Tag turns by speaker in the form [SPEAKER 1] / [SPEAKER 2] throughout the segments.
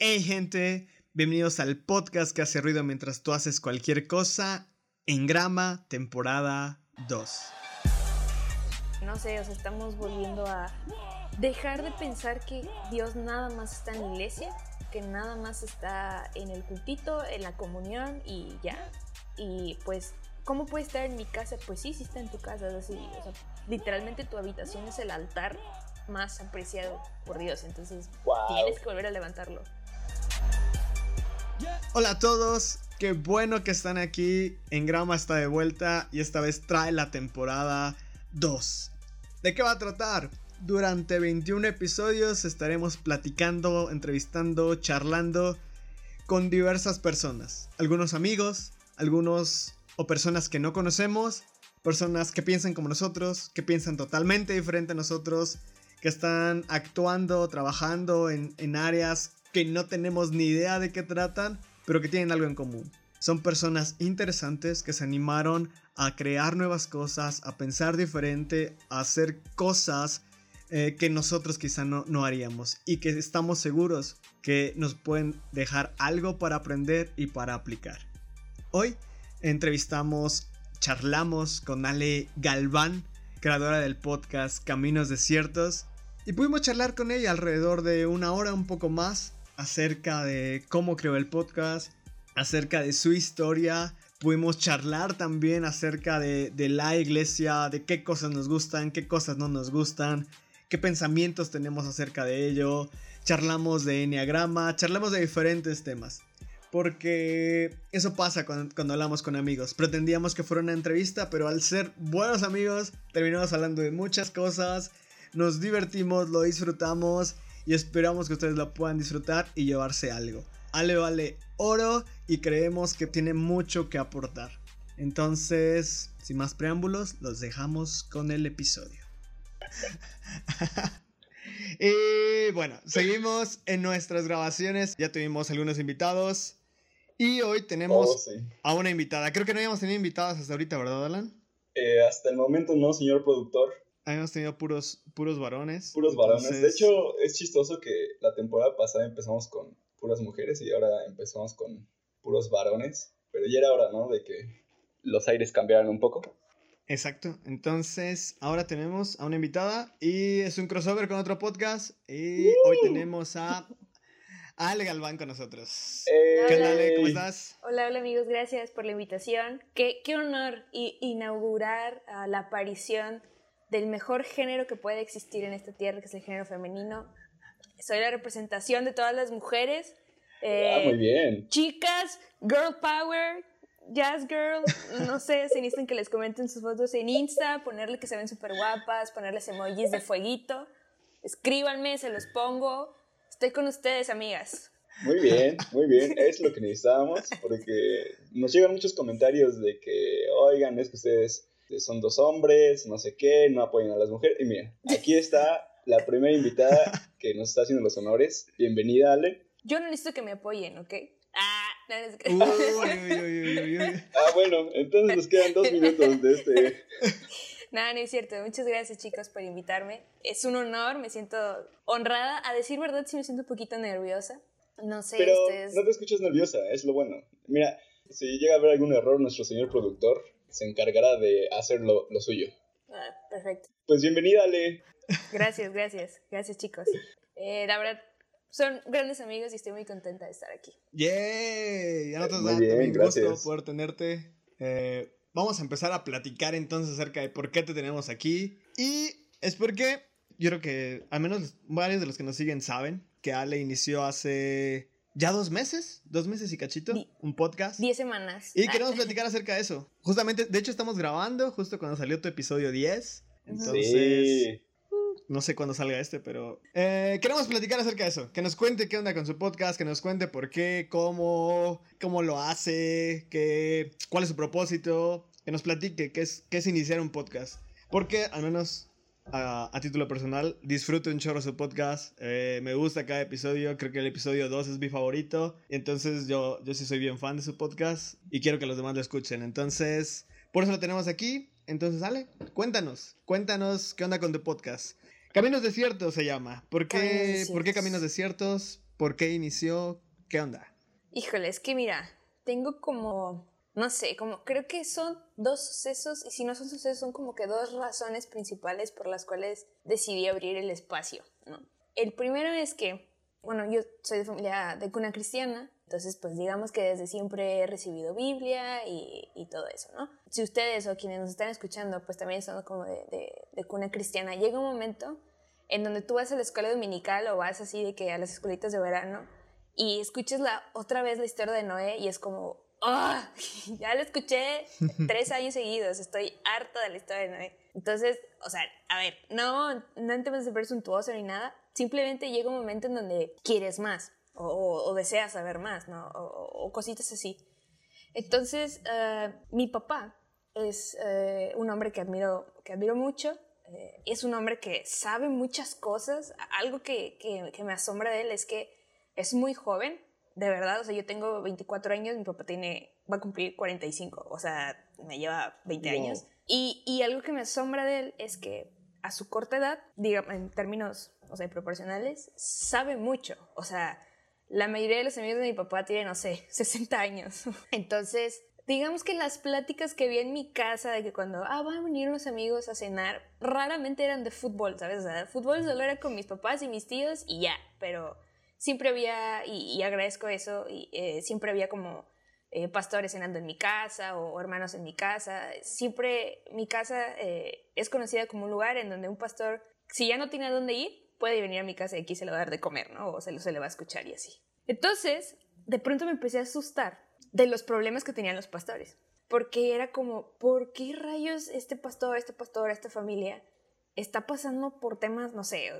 [SPEAKER 1] Hey gente, bienvenidos al podcast que hace ruido mientras tú haces cualquier cosa en grama, temporada 2.
[SPEAKER 2] No sé, o sea, estamos volviendo a dejar de pensar que Dios nada más está en la iglesia, que nada más está en el cultito, en la comunión y ya. Y pues, ¿cómo puede estar en mi casa? Pues sí, sí está en tu casa. o sea, literalmente tu habitación es el altar más apreciado por Dios. Entonces, tienes que volver a levantarlo.
[SPEAKER 1] Hola a todos, qué bueno que están aquí. En Grama está de vuelta y esta vez trae la temporada 2. ¿De qué va a tratar? Durante 21 episodios estaremos platicando, entrevistando, charlando con diversas personas. Algunos amigos, algunos o personas que no conocemos, personas que piensan como nosotros, que piensan totalmente diferente a nosotros, que están actuando, trabajando en, en áreas que no tenemos ni idea de qué tratan, pero que tienen algo en común. Son personas interesantes que se animaron a crear nuevas cosas, a pensar diferente, a hacer cosas eh, que nosotros quizá no, no haríamos y que estamos seguros que nos pueden dejar algo para aprender y para aplicar. Hoy entrevistamos, charlamos con Ale Galván, creadora del podcast Caminos Desiertos, y pudimos charlar con ella alrededor de una hora, un poco más, acerca de cómo creó el podcast, acerca de su historia. Pudimos charlar también acerca de, la iglesia, de qué cosas nos gustan, qué cosas no nos gustan, qué pensamientos tenemos acerca de ello. Charlamos de enneagrama, charlamos de diferentes temas. Porque eso pasa cuando, hablamos con amigos. Pretendíamos que fuera una entrevista, pero al ser buenos amigos, terminamos hablando de muchas cosas. Nos divertimos, lo disfrutamos y esperamos que ustedes la puedan disfrutar y llevarse algo. Ale vale oro y creemos que tiene mucho que aportar. Entonces, sin más preámbulos, los dejamos con el episodio. y bueno, seguimos en nuestras grabaciones. Ya tuvimos algunos invitados. Y hoy tenemos oh, a una invitada. Creo que no habíamos tenido invitadas hasta ahorita, ¿verdad, Alan?
[SPEAKER 3] Eh, hasta el momento no, señor productor.
[SPEAKER 1] Hemos tenido puros, puros varones.
[SPEAKER 3] Puros varones. De hecho, es chistoso que la temporada pasada empezamos con puras mujeres y ahora empezamos con puros varones. Pero ya era hora, ¿no? De que los aires cambiaran un poco.
[SPEAKER 1] Exacto. Entonces, ahora tenemos a una invitada y es un crossover con otro podcast. Y hoy tenemos a Ale Galván con nosotros.
[SPEAKER 2] ¿Qué tal, Ale? ¿Cómo estás? Hola, hola amigos, gracias por la invitación. Qué, qué honor inaugurar la aparición del mejor género que puede existir en esta tierra, que es el género femenino. Soy la representación de todas las mujeres.
[SPEAKER 3] Eh, ah, muy bien.
[SPEAKER 2] Chicas, girl power, jazz girl, no sé, se necesitan que les comenten sus fotos en Insta, ponerle que se ven súper guapas, ponerles emojis de fueguito. Escríbanme, se los pongo. Estoy con ustedes, amigas.
[SPEAKER 3] Muy bien, muy bien. Es lo que necesitábamos porque nos llegan muchos comentarios de que, oigan, es que ustedes son dos hombres, no sé qué, no apoyan a las mujeres. Y mira, aquí está la primera invitada que nos está haciendo los honores. Bienvenida, Ale.
[SPEAKER 2] Yo no necesito que me apoyen, ¿ok? Ah,
[SPEAKER 3] no, ah, bueno, entonces nos quedan dos minutos de este.
[SPEAKER 2] Nada, no es cierto. Muchas gracias, chicos, por invitarme. Es un honor, me siento honrada. A decir verdad, sí me siento un poquito nerviosa. No sé,
[SPEAKER 3] Pero no te escuchas nerviosa, es lo bueno. Mira, si llega a haber algún error, nuestro señor productor se encargará de hacer lo, suyo.
[SPEAKER 2] Ah, perfecto.
[SPEAKER 3] Pues bienvenida, Ale.
[SPEAKER 2] Gracias, gracias. Gracias, chicos. Eh, la verdad, son grandes amigos y estoy muy contenta de estar aquí.
[SPEAKER 1] ¡Yay! Ya nos da también gusto poder tenerte. Eh, vamos a empezar a platicar entonces acerca de por qué te tenemos aquí. Y es porque yo creo que al menos varios de los que nos siguen saben que Ale inició hace ya dos meses, dos meses y cachito, un podcast.
[SPEAKER 2] Diez semanas.
[SPEAKER 1] Y queremos platicar acerca de eso. Justamente, de hecho estamos grabando justo cuando salió tu episodio 10. Entonces, no sé cuándo salga este, pero eh, queremos platicar acerca de eso. Que nos cuente qué onda con su podcast, que nos cuente por qué, cómo, cómo lo hace, qué, cuál es su propósito, que nos platique qué es, qué es iniciar un podcast. Porque al menos a, título personal, disfruto un chorro su podcast. Eh, me gusta cada episodio. Creo que el episodio 2 es mi favorito. Entonces yo, yo sí soy bien fan de su podcast y quiero que los demás lo escuchen. Entonces, por eso lo tenemos aquí. Entonces, Ale, cuéntanos. Cuéntanos qué onda con tu podcast. Caminos Desiertos se llama. ¿Por qué, ¿por qué Caminos Desiertos? ¿Por qué inició? ¿Qué onda?
[SPEAKER 2] Híjole, es que mira, tengo como, no sé, como creo que son dos sucesos, y si no son sucesos, son como que dos razones principales por las cuales decidí abrir el espacio, ¿no? El primero es que, bueno, yo soy de familia de cuna cristiana, entonces, pues digamos que desde siempre he recibido Biblia y, y, todo eso, ¿no? Si ustedes o quienes nos están escuchando, pues también son como de, de, cuna cristiana, llega un momento en donde tú vas a la escuela dominical o vas así de que a las escuelitas de verano y escuchas la, otra vez la historia de Noé y es como, ¡oh! Ya la escuché tres años seguidos, estoy harta de la historia de Noé. Entonces, o sea, a ver, no, no intentes ser presuntuoso ni nada, simplemente llega un momento en donde quieres más o, deseas saber más, ¿no? O, o cositas así. Entonces, uh, mi papá es uh, un hombre que admiro, que admiro mucho. Uh, es un hombre que sabe muchas cosas. Algo que, que, me asombra de él es que es muy joven, de verdad. O sea, yo tengo 24 años, mi papá tiene, va a cumplir 45, o sea, me lleva 20 wow. años. Y, y algo que me asombra de él es que a su corta edad, digamos, en términos o sea, proporcionales, sabe mucho. O sea, la mayoría de los amigos de mi papá tienen, no sé, 60 años. Entonces, digamos que las pláticas que vi en mi casa de que cuando, ah, van a venir unos amigos a cenar, raramente eran de fútbol, ¿sabes? O sea, fútbol solo era con mis papás y mis tíos y ya, pero siempre había, y, agradezco eso, eh, siempre había como eh, pastores cenando en mi casa o, hermanos en mi casa. Siempre mi casa eh, es conocida como un lugar en donde un pastor, si ya no tiene a dónde ir, puede venir a mi casa y aquí se le va a dar de comer, ¿no? O se, le va a escuchar y así. Entonces, de pronto me empecé a asustar de los problemas que tenían los pastores. Porque era como, ¿por qué rayos este pastor, este pastor, esta familia está pasando por temas, no sé,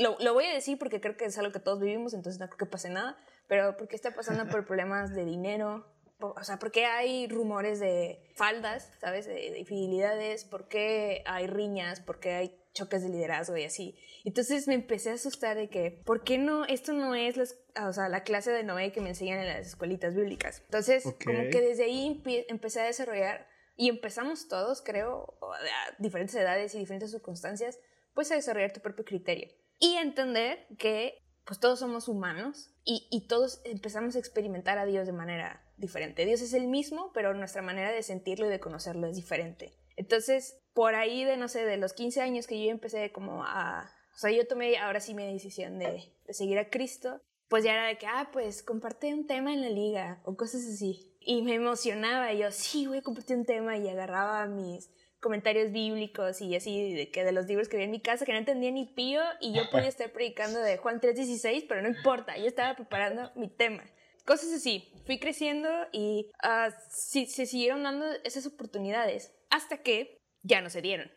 [SPEAKER 2] lo, lo, voy a decir porque creo que es algo que todos vivimos, entonces no creo que pase nada, pero ¿por qué está pasando por problemas de dinero? O sea, ¿por qué hay rumores de faldas, ¿sabes? De, de infidelidades, ¿por qué hay riñas? ¿Por qué hay choques de liderazgo y así. Entonces me empecé a asustar de que, ¿por qué no? Esto no es las, o sea, la clase de Noé que me enseñan en las escuelitas bíblicas. Entonces, okay. como que desde ahí empecé a desarrollar, y empezamos todos, creo, a diferentes edades y diferentes circunstancias, pues a desarrollar tu propio criterio. Y entender que pues todos somos humanos y, y, todos empezamos a experimentar a Dios de manera diferente. Dios es el mismo, pero nuestra manera de sentirlo y de conocerlo es diferente. Entonces, por ahí de, no sé, de los 15 años que yo empecé como a... O sea, yo tomé ahora sí mi decisión de, de seguir a Cristo, pues ya era de que, ah, pues comparte un tema en la liga o cosas así. Y me emocionaba, y yo, sí, voy a compartir un tema y agarraba mis comentarios bíblicos y así de que de los libros que vi en mi casa que no entendía ni pío y yo podía estar predicando de Juan 3:16, pero no importa, yo estaba preparando mi tema. Cosas así. Fui creciendo y uh, sí, se siguieron dando esas oportunidades hasta que ya no se dieron.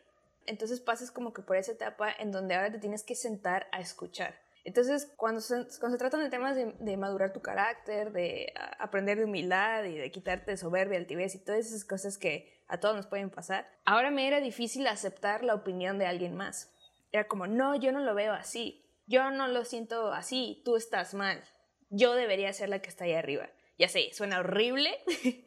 [SPEAKER 2] Entonces pasas como que por esa etapa en donde ahora te tienes que sentar a escuchar. Entonces, cuando se, cuando se tratan de temas de, de madurar tu carácter, de uh, aprender de humildad y de quitarte soberbia, altivez y todas esas cosas que a todos nos pueden pasar, ahora me era difícil aceptar la opinión de alguien más. Era como, no, yo no lo veo así, yo no lo siento así, tú estás mal, yo debería ser la que está ahí arriba. Ya sé, suena horrible,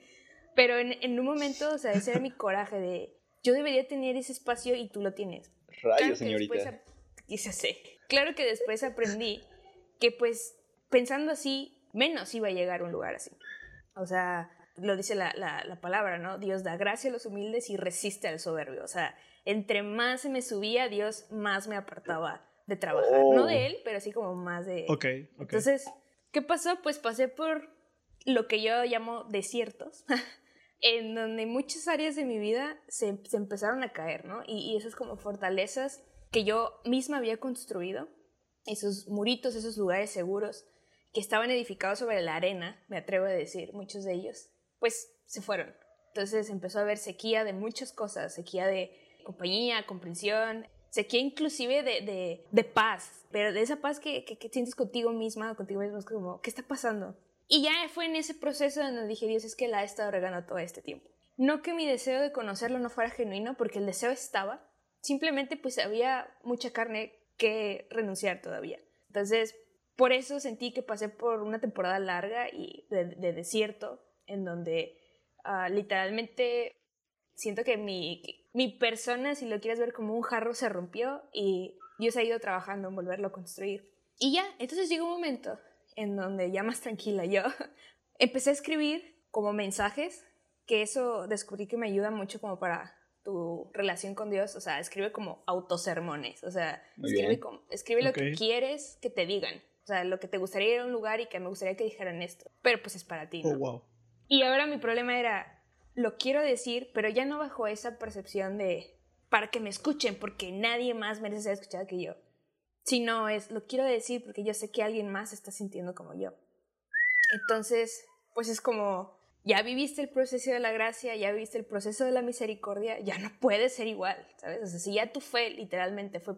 [SPEAKER 2] pero en, en un momento, o sea, ese era mi coraje de, yo debería tener ese espacio y tú lo tienes.
[SPEAKER 3] Rayos, claro señorita. Después,
[SPEAKER 2] y se sé. Claro que después aprendí que pues pensando así, menos iba a llegar a un lugar así. O sea, lo dice la, la, la, palabra, ¿no? Dios da gracia a los humildes y resiste al soberbio. O sea, entre más se me subía, Dios más me apartaba de trabajar. Oh. No de él, pero así como más de...
[SPEAKER 1] Ok, okay.
[SPEAKER 2] Entonces, ¿qué pasó? Pues pasé por lo que yo llamo desiertos. en donde muchas áreas de mi vida se, se empezaron a caer, ¿no? Y, y, esas como fortalezas que yo misma había construido, esos muritos, esos lugares seguros que estaban edificados sobre la arena, me atrevo a decir, muchos de ellos, pues se fueron. Entonces empezó a haber sequía de muchas cosas, sequía de compañía, comprensión, sequía inclusive de, de, paz, pero de esa paz que, que, sientes contigo misma, contigo mismo, es como, ¿qué está pasando? Y ya fue en ese proceso donde dije, Dios, es que la he estado regando todo este tiempo. No que mi deseo de conocerlo no fuera genuino, porque el deseo estaba, simplemente pues había mucha carne que renunciar todavía. Entonces, por eso sentí que pasé por una temporada larga y de desierto, en donde uh, literalmente siento que mi, mi persona, si lo quieres ver como un jarro, se rompió y Dios ha ido trabajando en volverlo a construir. Y ya, entonces llegó un momento en donde ya más tranquila yo, empecé a escribir como mensajes, que eso descubrí que me ayuda mucho como para tu relación con Dios, o sea, escribe como autosermones, o sea, escribe, escribe lo que quieres que te digan, o sea, lo que te gustaría ir a un lugar y que me gustaría que dijeran esto, pero pues es para ti, ¿no?
[SPEAKER 1] Oh, wow.
[SPEAKER 2] Y ahora mi problema era, lo quiero decir, pero ya no bajo esa percepción de para que me escuchen, porque nadie más merece ser escuchado que yo. Sino es, lo quiero decir porque yo sé que alguien más está sintiendo como yo. Entonces, pues es como, ya viviste el proceso de la gracia, ya viviste el proceso de la misericordia, ya no puede ser igual, ¿sabes? O sea, si ya tu fe literalmente fue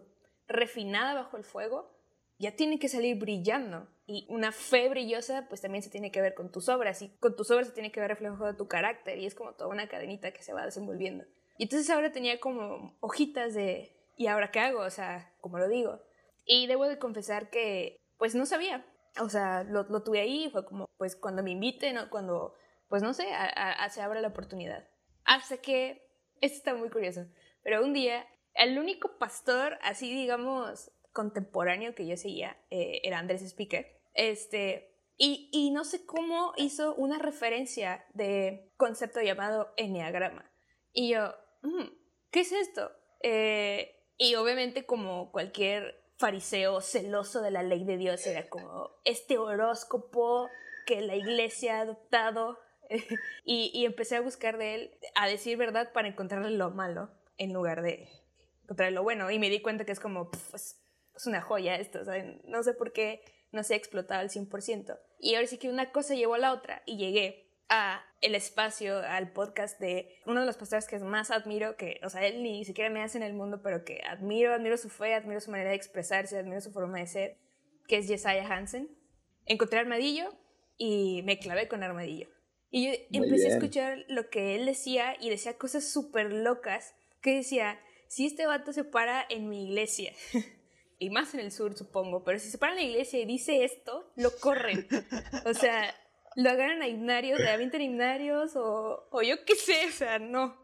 [SPEAKER 2] refinada bajo el fuego, ya tiene que salir brillando. Y una fe brillosa, pues también se tiene que ver con tus obras, y con tus obras se tiene que ver reflejado tu carácter, y es como toda una cadenita que se va desenvolviendo. Y entonces ahora tenía como hojitas de, ¿y ahora qué hago? O sea, como lo digo. Y debo de confesar que, pues no sabía. O sea, lo, lo tuve ahí, fue como, pues cuando me inviten o cuando, pues no sé, a, se abra la oportunidad. Hasta que, esto está muy curioso, pero un día, el único pastor, así digamos, contemporáneo que yo seguía eh, era Andrés Speaker. Este, y, y, no sé cómo hizo una referencia de concepto llamado enneagrama. Y yo, mm, ¿qué es esto? Eh, y obviamente como cualquier fariseo celoso de la ley de Dios era como este horóscopo que la iglesia ha adoptado y, y, empecé a buscar de él, a decir verdad para encontrarle lo malo en lugar de encontrar lo bueno y me di cuenta que es como, pues, es una joya esto, no sé por qué no se ha explotado al 100%. Y ahora sí que una cosa llevó a la otra y llegué a el espacio, al podcast de uno de los pastores que más admiro, que, o sea, él ni siquiera me hace en el mundo, pero que admiro, admiro su fe, admiro su manera de expresarse, admiro su forma de ser, que es Jesiah Hansen. Encontré Armadillo y me clavé con Armadillo. Y yo empecé a escuchar lo que él decía y decía cosas súper locas, que decía, si este vato se para en mi iglesia, y más en el sur supongo, pero si se para en la iglesia y dice esto, lo corren. O sea, lo agarran a himnarios, le avientan himnarios o, o yo qué sé, o sea, no.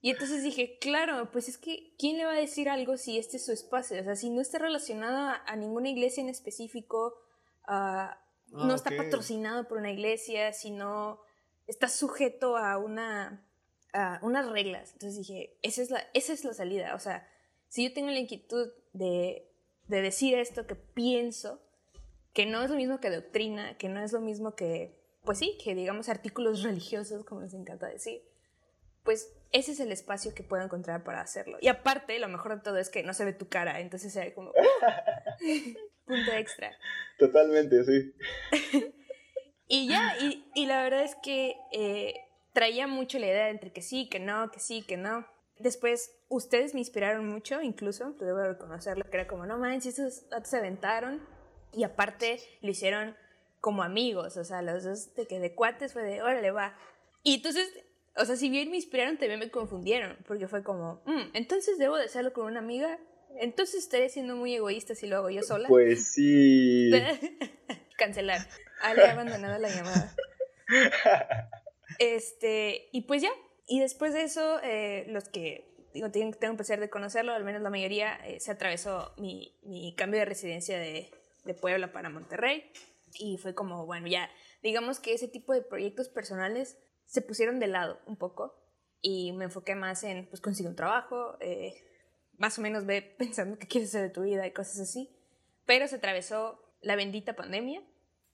[SPEAKER 2] y entonces dije, claro, pues es que, ¿quién le va a decir algo si este es su espacio? O sea, si no está relacionado a, ninguna iglesia en específico, ah, no está patrocinado por una iglesia, sino está sujeto a una a unas reglas. Entonces dije, esa es la, esa es la salida. O sea, si yo tengo la inquietud de, de decir esto que pienso, que no es lo mismo que doctrina, que no es lo mismo que, pues sí, que digamos artículos religiosos, como les encanta decir, pues ese es el espacio que puedo encontrar para hacerlo. Y aparte, lo mejor de todo es que no se ve tu cara, entonces se ve como punto extra.
[SPEAKER 3] Totalmente, sí.
[SPEAKER 2] y ya, y, y, la verdad es que eh, traía mucho la idea entre que sí, que no, que sí, que no. Después, ustedes me inspiraron mucho, incluso, debo reconocerlo, que era como, no manches, esos datos se aventaron y aparte lo hicieron como amigos, o sea, los dos de que de cuates fue de, órale, va. Y entonces, o sea, si bien me inspiraron, también me confundieron, porque fue como, mm, entonces debo de hacerlo con una amiga, entonces estaré siendo muy egoísta si lo hago yo sola.
[SPEAKER 3] Pues sí.
[SPEAKER 2] Cancelar. Ale ha abandonado la llamada. Este, y pues ya. Y después de eso, eh, los que digo, tengo, tengo placer de conocerlo, al menos la mayoría, eh, se atravesó mi, mi cambio de residencia de, de Puebla para Monterrey. Y fue como, bueno, ya, digamos que ese tipo de proyectos personales se pusieron de lado un poco y me enfoqué más en, pues, conseguir un trabajo, eh, más o menos ve pensando qué quieres hacer de tu vida y cosas así. Pero se atravesó la bendita pandemia,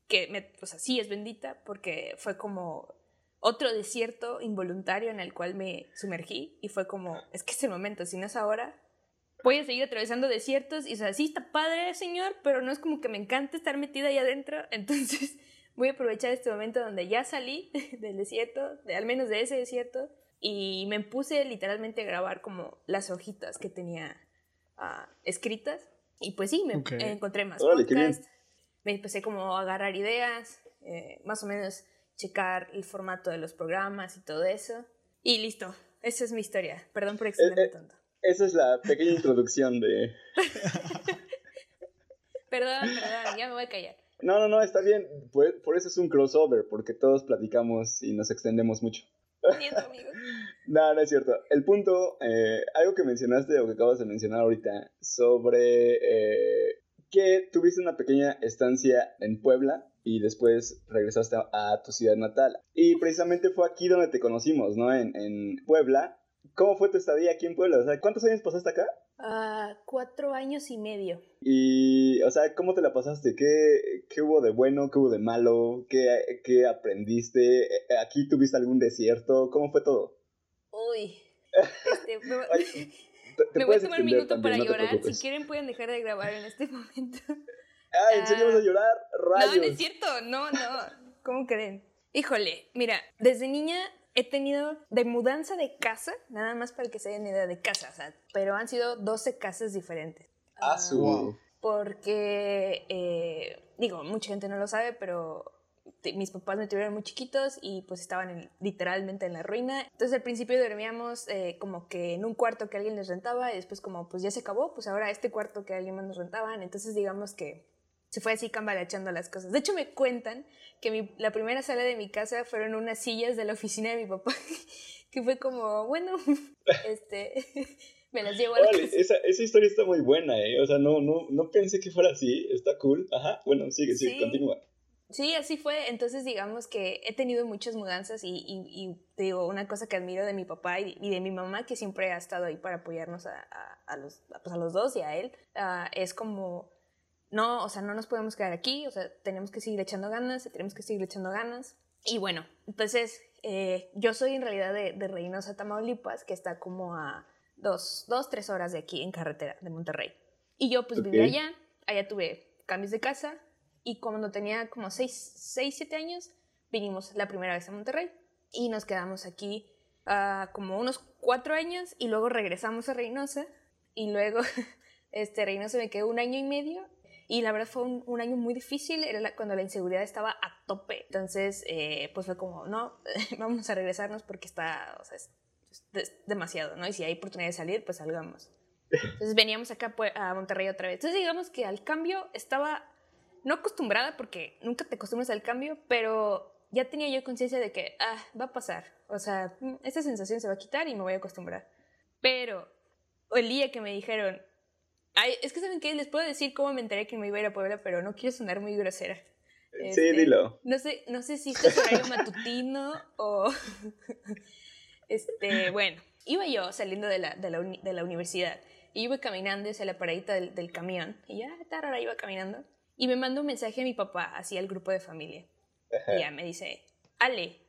[SPEAKER 2] que, me, pues así es bendita, porque fue como otro desierto involuntario en el cual me sumergí y fue como, es que es el momento, si no es ahora, voy a seguir atravesando desiertos y o sea, sí está padre, señor, pero no es como que me encante estar metida ahí adentro, entonces voy a aprovechar este momento donde ya salí del desierto, de, al menos de ese desierto, y me puse literalmente a grabar como las hojitas que tenía uh, escritas, y pues sí, me encontré más podcasts, me empecé como a agarrar ideas, eh, más o menos checar el formato de los programas y todo eso, y listo, esa es mi historia, perdón por extenderme eh, eh, tanto.
[SPEAKER 3] Esa es la pequeña introducción de...
[SPEAKER 2] perdón, perdón, ya me voy a callar.
[SPEAKER 3] No, no, no, está bien. Por, por, eso es un crossover, porque todos platicamos y nos extendemos mucho.
[SPEAKER 2] amigo.
[SPEAKER 3] no, no es cierto. El punto, eh, algo que mencionaste o que acabas de mencionar ahorita, sobre eh, que tuviste una pequeña estancia en Puebla y después regresaste a, tu ciudad natal. Y precisamente fue aquí donde te conocimos, ¿no? En, en Puebla. ¿Cómo fue tu estadía aquí en Puebla? O sea, ¿cuántos años pasaste acá?
[SPEAKER 2] Uh, cuatro años y medio.
[SPEAKER 3] Y, o sea, ¿cómo te la pasaste? ¿Qué, qué hubo de bueno? ¿Qué hubo de malo? ¿Qué, ¿Qué aprendiste? Eh, ¿Aquí tuviste algún desierto? ¿Cómo fue todo?
[SPEAKER 2] Uy. Este, me, voy a tomar un minuto para llorar. Si quieren, pueden dejar de grabar en este momento.
[SPEAKER 3] Ah, ¿en serio vas a llorar? Rayos.
[SPEAKER 2] No, no es cierto. No, no. ¿Cómo creen? Híjole, mira, desde niña he tenido de mudanza de casa, nada más para que se den idea de casa, o sea, pero han sido 12 casas diferentes.
[SPEAKER 3] Ah, su.
[SPEAKER 2] Porque, eh, digo, mucha gente no lo sabe, pero mis papás me tuvieron muy chiquitos y pues estaban literalmente en la ruina. Entonces al principio dormíamos eh, como que en un cuarto que alguien les rentaba y después como pues ya se acabó, pues ahora este cuarto que alguien más nos rentaban. Entonces digamos que se fue así cambalachando las cosas. De hecho, me cuentan que la primera sala de mi casa fueron unas sillas de la oficina de mi papá, que fue como, bueno, este, me las llevo a la
[SPEAKER 3] Esa, esa, historia está muy buena, ¿eh? O sea, no, no, no pensé que fuera así, está cool. Ajá, bueno, sigue, sigue, continúa.
[SPEAKER 2] Sí, así fue. Entonces, digamos que he tenido muchas mudanzas y, y, te digo, una cosa que admiro de mi papá y, de mi mamá, que siempre ha estado ahí para apoyarnos a, a, los, pues a los dos y a él, ah, es como no, o sea, no nos podemos quedar aquí, o sea, tenemos que seguir echando ganas, tenemos que seguir echando ganas. Y bueno, entonces eh, yo soy en realidad de, de, Reynosa, Tamaulipas, que está como a dos, dos, tres horas de aquí en carretera de Monterrey. Y yo pues vivía allá, allá tuve cambios de casa y cuando tenía como seis, seis, siete años vinimos la primera vez a Monterrey y nos quedamos aquí uh, como unos cuatro años y luego regresamos a Reynosa y luego este Reynosa me quedó un año y medio y la verdad fue un, año muy difícil, era cuando la inseguridad estaba a tope. Entonces, eh, pues fue como, no, vamos a regresarnos porque está, o sea, es, demasiado, ¿no? Y si hay oportunidad de salir, pues salgamos. Entonces veníamos acá pues, a Monterrey otra vez. Entonces digamos que al cambio estaba no acostumbrada porque nunca te acostumbras al cambio, pero ya tenía yo conciencia de que, ah, va a pasar. O sea, mm, esta sensación se va a quitar y me voy a acostumbrar. Pero el día que me dijeron, es que saben qué, les puedo decir cómo me enteré que me iba a ir a Puebla, pero no quiero sonar muy grosera.
[SPEAKER 3] sí, este, dilo.
[SPEAKER 2] No sé, no sé si es horario matutino o... este, bueno, iba yo saliendo de la, de la, de la universidad y iba caminando hacia la paradita del, del camión y ya, tarara, iba caminando y me mandó un mensaje a mi papá, hacia el grupo de familia. Y ya me dice, Ale,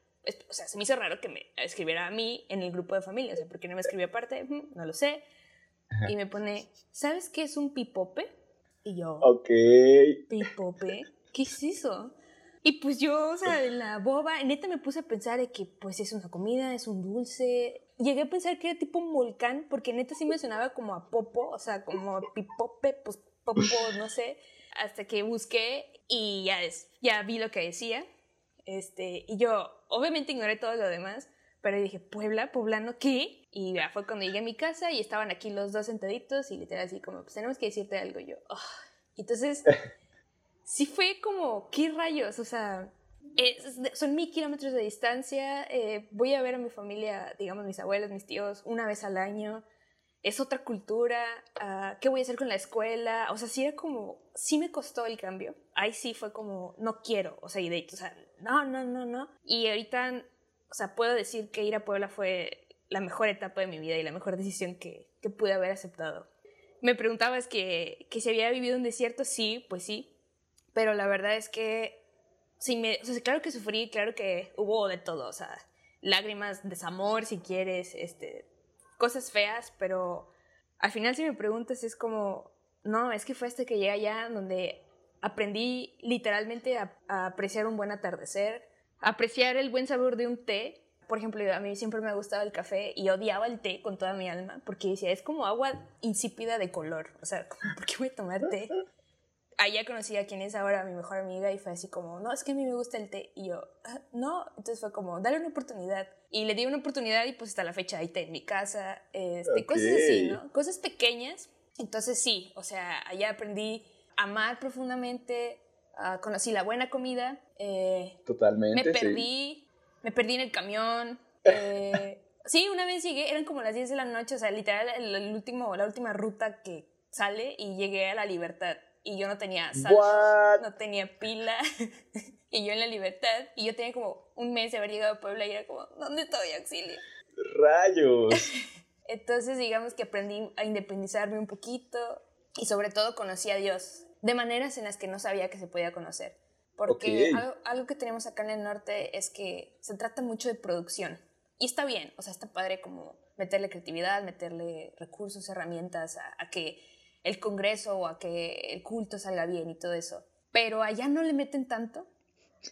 [SPEAKER 2] o sea, se me hizo raro que me escribiera a mí en el grupo de familia, o sea, ¿por qué no me escribió aparte? No lo sé y me pone, ¿sabes qué es un pipope? Y yo,
[SPEAKER 3] ok.
[SPEAKER 2] ¿Pipope? ¿Qué es eso? Y pues yo, o sea, la boba, neta me puse a pensar de que pues es una comida, es un dulce. Llegué a pensar que era tipo un volcán, porque neta sí me sonaba como a popo, o sea, como pipope, pues popo, no sé. Hasta que busqué y ya, es, ya vi lo que decía. Este, y yo, obviamente ignoré todo lo demás, pero dije, Puebla, poblano, ¿qué? Y ya fue cuando llegué a mi casa y estaban aquí los dos sentaditos y literal así como, pues tenemos que decirte algo. yo, oh. entonces, sí fue como, ¿qué rayos? O sea, son mil kilómetros de distancia, eh, voy a ver a mi familia, digamos, mis abuelos, mis tíos, una vez al año. Es otra cultura, uh, ¿qué voy a hacer con la escuela? O sea, sí era como, sí me costó el cambio. Ahí sí fue como, no quiero, o sea, y de hecho, o sea, no, no, no, no. Y ahorita, o sea, puedo decir que ir a Puebla fue la mejor etapa de mi vida y la mejor decisión que, que pude haber aceptado. Me preguntabas que, que si había vivido un desierto, sí, pues sí, pero la verdad es que sí me, o sea, claro que sufrí, claro que hubo de todo, o sea, lágrimas, desamor, si quieres, este, cosas feas, pero al final si me preguntas es como, no, es que fue este que llegué allá donde aprendí literalmente a, a apreciar un buen atardecer, a apreciar el buen sabor de un té por ejemplo, a mí siempre me ha gustado el café y odiaba el té con toda mi alma porque decía, es como agua insípida de color. O sea, ¿por qué voy a tomar té? Allá conocí a quien es ahora mi mejor amiga y fue así como, no, es que a mí me gusta el té. Y yo, ah, no. Entonces fue como, dale una oportunidad. Y le di una oportunidad y pues hasta la fecha hay té en mi casa. Este, Cosas así, ¿no? Cosas pequeñas. Entonces sí, o sea, allá aprendí a amar profundamente, uh, conocí la buena comida. Eh,
[SPEAKER 3] Totalmente.
[SPEAKER 2] Me perdí me perdí en el camión. Eh, sí, una vez llegué, eran como las 10 de la noche, o sea, literal, el, último, la última ruta que sale y llegué a la libertad. y yo no tenía sal,
[SPEAKER 3] What?
[SPEAKER 2] no tenía pila. y yo en la libertad. Y yo tenía como un mes de haber llegado a Puebla y era como, ¿dónde estoy, auxilio?
[SPEAKER 3] Rayos.
[SPEAKER 2] Entonces, digamos que aprendí a independizarme un poquito y sobre todo conocí a Dios de maneras en las que no sabía que se podía conocer. Porque algo que tenemos acá en el norte es que se trata mucho de producción. Y está bien, o sea, está padre como meterle creatividad, meterle recursos, herramientas a, a que el congreso o a que el culto salga bien y todo eso. Pero allá no le meten tanto.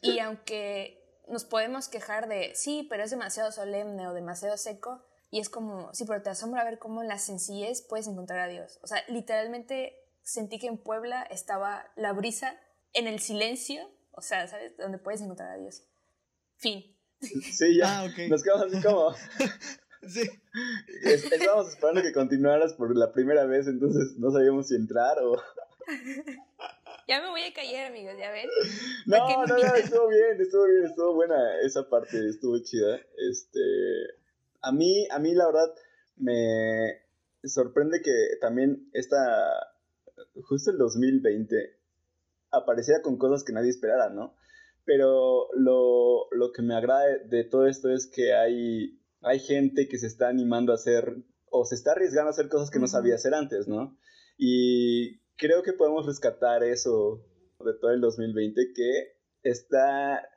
[SPEAKER 2] Y aunque nos podemos quejar de, sí, pero es demasiado solemne o demasiado seco, y es como, sí, pero te asombra ver cómo en la sencillez puedes encontrar a Dios. O sea, literalmente sentí que en Puebla estaba la brisa en el silencio, o sea, ¿sabes? Donde puedes encontrar a Dios. Fin.
[SPEAKER 3] Sí, ya.
[SPEAKER 1] Ah, ok.
[SPEAKER 3] Nos quedamos así como.
[SPEAKER 1] Sí.
[SPEAKER 3] es- Estábamos esperando que continuaras por la primera vez, entonces no sabíamos si entrar o.
[SPEAKER 2] Ya me voy a callar, amigos, ¿ya ven?
[SPEAKER 3] No,
[SPEAKER 2] ¿Para qué
[SPEAKER 3] no, no,
[SPEAKER 2] invitan?
[SPEAKER 3] estuvo bien, estuvo bien, estuvo buena esa parte, estuvo chida. Este, a mí, a mí la verdad me sorprende que también esta, justo el 2020 apareciera con cosas que nadie esperara, ¿no? Pero lo, lo que me agrada de todo esto es que hay, hay gente que se está animando a hacer, o se está arriesgando a hacer cosas que no sabía hacer antes, ¿no? Y creo que podemos rescatar eso de todo el 2020 que está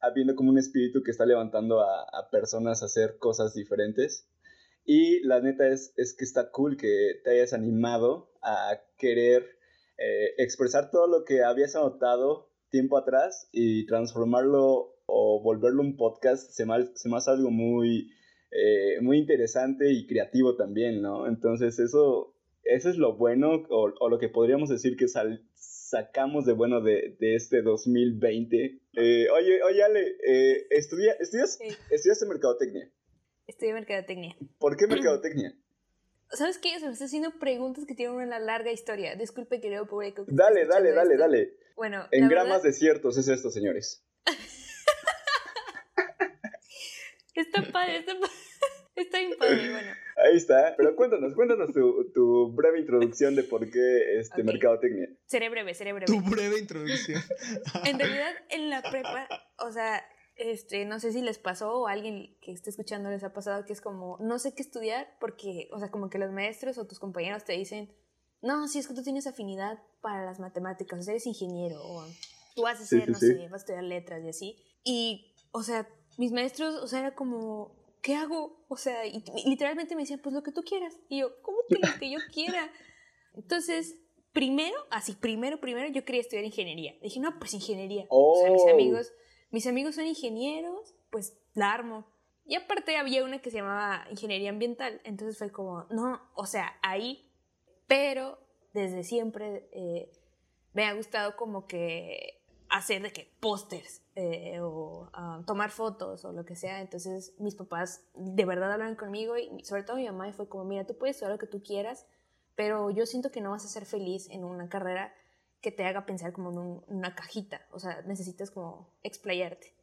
[SPEAKER 3] habiendo como un espíritu que está levantando a, a personas a hacer cosas diferentes. Y la neta es, es que está cool que te hayas animado a querer eh, expresar todo lo que habías anotado tiempo atrás y transformarlo o volverlo un podcast. Se me, ha- se me hace algo muy, eh, muy interesante y creativo también, ¿no? Entonces eso, eso es lo bueno o, o lo que podríamos decir que sal- sacamos de bueno de, de este 2020. Eh, oye, oye, Ale, estudia- ¿estudias,
[SPEAKER 2] Sí.
[SPEAKER 3] estudiaste mercadotecnia.
[SPEAKER 2] Estudié mercadotecnia.
[SPEAKER 3] ¿Por qué mercadotecnia?
[SPEAKER 2] ¿Sabes qué? Se me está haciendo preguntas que tienen una larga historia. Disculpe, querido público. que
[SPEAKER 3] Dale, dale, dale,
[SPEAKER 2] esto.
[SPEAKER 3] dale.
[SPEAKER 2] Bueno,
[SPEAKER 3] En gramas
[SPEAKER 2] verdad,
[SPEAKER 3] desiertos es esto, señores.
[SPEAKER 2] Está padre, está padre. Está bien padre, bueno.
[SPEAKER 3] Ahí está. Pero cuéntanos, cuéntanos tu, tu breve introducción de por qué este
[SPEAKER 2] Ok.
[SPEAKER 3] mercadotecnia.
[SPEAKER 2] Seré breve, seré breve.
[SPEAKER 1] Tu breve introducción.
[SPEAKER 2] En realidad, en la prepa, o sea, este, no sé si les pasó o a alguien que esté escuchando les ha pasado que es como, no sé qué estudiar porque, o sea, como que los maestros o tus compañeros te dicen, no, si es que tú tienes afinidad para las matemáticas, o sea, eres ingeniero o tú vas a
[SPEAKER 3] Sí,
[SPEAKER 2] ser,
[SPEAKER 3] sí,
[SPEAKER 2] no
[SPEAKER 3] sí.
[SPEAKER 2] sé, vas a estudiar letras y así. Y, o sea, mis maestros, o sea, era como, ¿qué hago? O sea, y, y literalmente me decían, pues lo que tú quieras. Y yo, ¿cómo que lo que yo quiera? Entonces, primero, así, primero, primero, yo quería estudiar ingeniería. Dije, no, pues ingeniería. O sea, mis
[SPEAKER 3] Oh.
[SPEAKER 2] amigos, mis amigos son ingenieros, pues la armo. Y aparte había una que se llamaba ingeniería ambiental. Entonces fue como, no, o sea, ahí. Pero desde siempre eh, me ha gustado como que hacer de que pósters eh, o ah, tomar fotos o lo que sea. Entonces mis papás de verdad hablaron conmigo y sobre todo mi mamá fue como, mira, tú puedes estudiar lo que tú quieras, pero yo siento que no vas a ser feliz en una carrera que te haga pensar como en un- una cajita. O sea, necesitas como explayarte.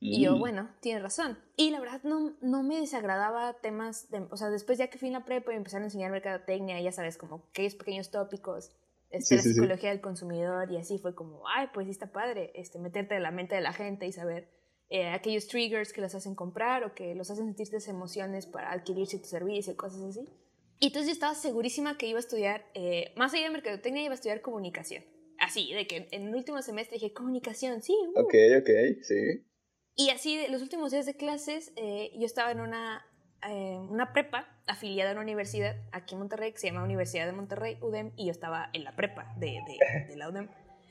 [SPEAKER 2] Y yo,
[SPEAKER 3] Mm.
[SPEAKER 2] bueno, tienes razón. Y la verdad no, no me desagradaba temas, de, o sea, después ya que fui en la prepa y me empezaron a enseñar mercadotecnia, ya sabes, como aquellos pequeños tópicos, este,
[SPEAKER 3] Sí,
[SPEAKER 2] la
[SPEAKER 3] sí, sí.
[SPEAKER 2] psicología del consumidor y así fue como, ay, pues sí está padre, este, meterte en la mente de la gente y saber eh, aquellos triggers que los hacen comprar o que los hacen sentir esas emociones para adquirir cierto servicio y cosas así. Y entonces yo estaba segurísima que iba a estudiar, eh, más allá de mercadotecnia, iba a estudiar comunicación. Así, de que en el último semestre dije, comunicación, sí, uh".
[SPEAKER 3] Ok, ok, sí.
[SPEAKER 2] Y así, los últimos días de clases, eh, yo estaba en una, eh, una prepa afiliada a una universidad aquí en Monterrey, que se llama Universidad de Monterrey, UDEM, y yo estaba en la prepa de, de, de la UDEM.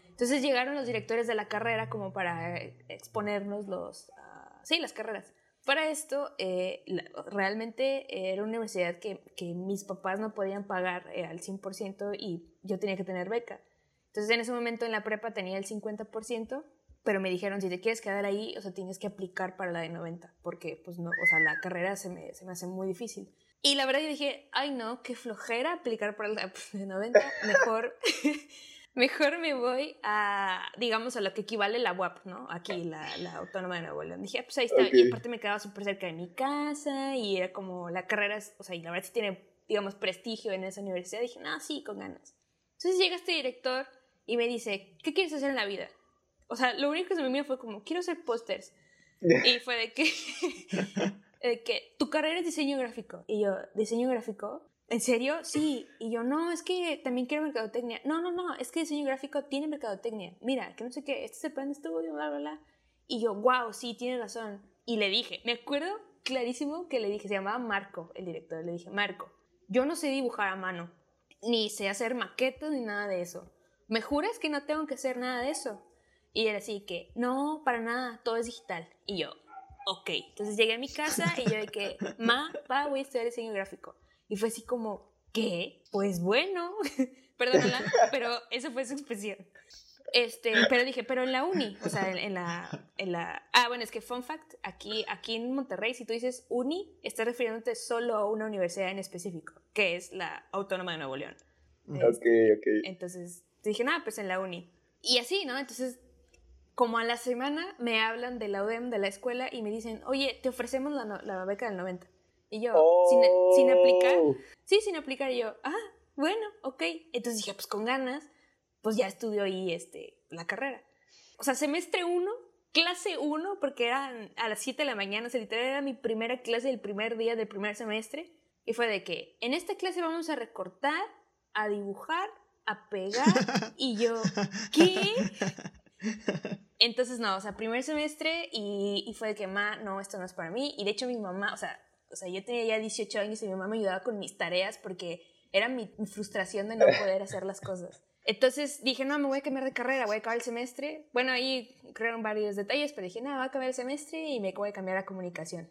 [SPEAKER 2] Entonces llegaron los directores de la carrera como para eh, exponernos los, ah, sí, las carreras. Para esto, eh, realmente era una universidad que, que mis papás no podían pagar eh, al 100% y yo tenía que tener beca. Entonces en ese momento en la prepa tenía el 50%, pero me dijeron, si te quieres quedar ahí, o sea, tienes que aplicar para la de 90, porque, pues, no, o sea, la carrera se me, se me hace muy difícil. Y la verdad yo dije, ay, no, qué flojera aplicar para la de 90, mejor, mejor me voy a, digamos, a lo que equivale la UAP, ¿no? Aquí, la, la Autónoma de Nuevo León. Dije, ah, pues ahí está,
[SPEAKER 3] Ok.
[SPEAKER 2] y aparte me quedaba súper cerca de mi casa, y era como, la carrera, o sea, y la verdad sí tiene, digamos, prestigio en esa universidad. Dije, no, sí, con ganas. Entonces llega este director y me dice, ¿qué quieres hacer en la vida? O sea, lo único que se me vino fue como, quiero hacer pósters. y fue de que, de que tu carrera es diseño gráfico. Y yo, ¿diseño gráfico? ¿En serio? Sí. Y yo, no, es que también quiero mercadotecnia. No, no, no, es que diseño gráfico tiene mercadotecnia. Mira, que no sé qué, este es el plan de estudio, bla, bla, bla. Y yo, wow, sí, tiene razón. Y le dije, me acuerdo clarísimo que le dije, se llamaba Marco, el director. Le dije, Marco, yo no sé dibujar a mano, ni sé hacer maquetas ni nada de eso. ¿Me juras que no tengo que hacer nada de eso? Y él así que, no, para nada, todo es digital. Y yo, ok. Entonces llegué a mi casa y yo de que, ma, pa, voy a estudiar diseño gráfico. Y fue así como, ¿qué? Pues bueno, perdónala, pero eso fue su expresión. Este, pero dije, pero en la uni, o sea, en, la, en la... Ah, bueno, es que fun fact, aquí, aquí en Monterrey, si tú dices uni, estás refiriéndote solo a una universidad en específico, que es la Autónoma de Nuevo León.
[SPEAKER 3] ok, ok.
[SPEAKER 2] Entonces, dije, nada, pues en la uni. Y así, ¿no? Entonces, como a la semana me hablan de la UDEM, de la escuela, y me dicen, oye, te ofrecemos la, la beca del 90. Y yo, sin, sin, aplicar, oh. sí, sin aplicar, y yo, ah, bueno, ok. Entonces dije, pues con ganas, pues ya estudio ahí este, la carrera. O sea, semestre 1, clase 1, porque eran a las 7 de la mañana, o sea, literal era mi primera clase del primer día del primer semestre. Y fue de que en esta clase vamos a recortar, a dibujar, a pegar. y yo, ¿qué? Entonces, no, o sea, primer semestre y, y fue de que, ma, no, esto no es para mí. Y de hecho, mi mamá, o sea, sea, yo tenía ya 18 años y mi mamá me ayudaba con mis tareas porque era mi, frustración de no poder hacer las cosas. Entonces dije, no, me voy a cambiar de carrera, voy a acabar el semestre. Bueno, ahí crearon varios detalles, pero dije, no, voy a acabar el semestre y me voy a cambiar a comunicación.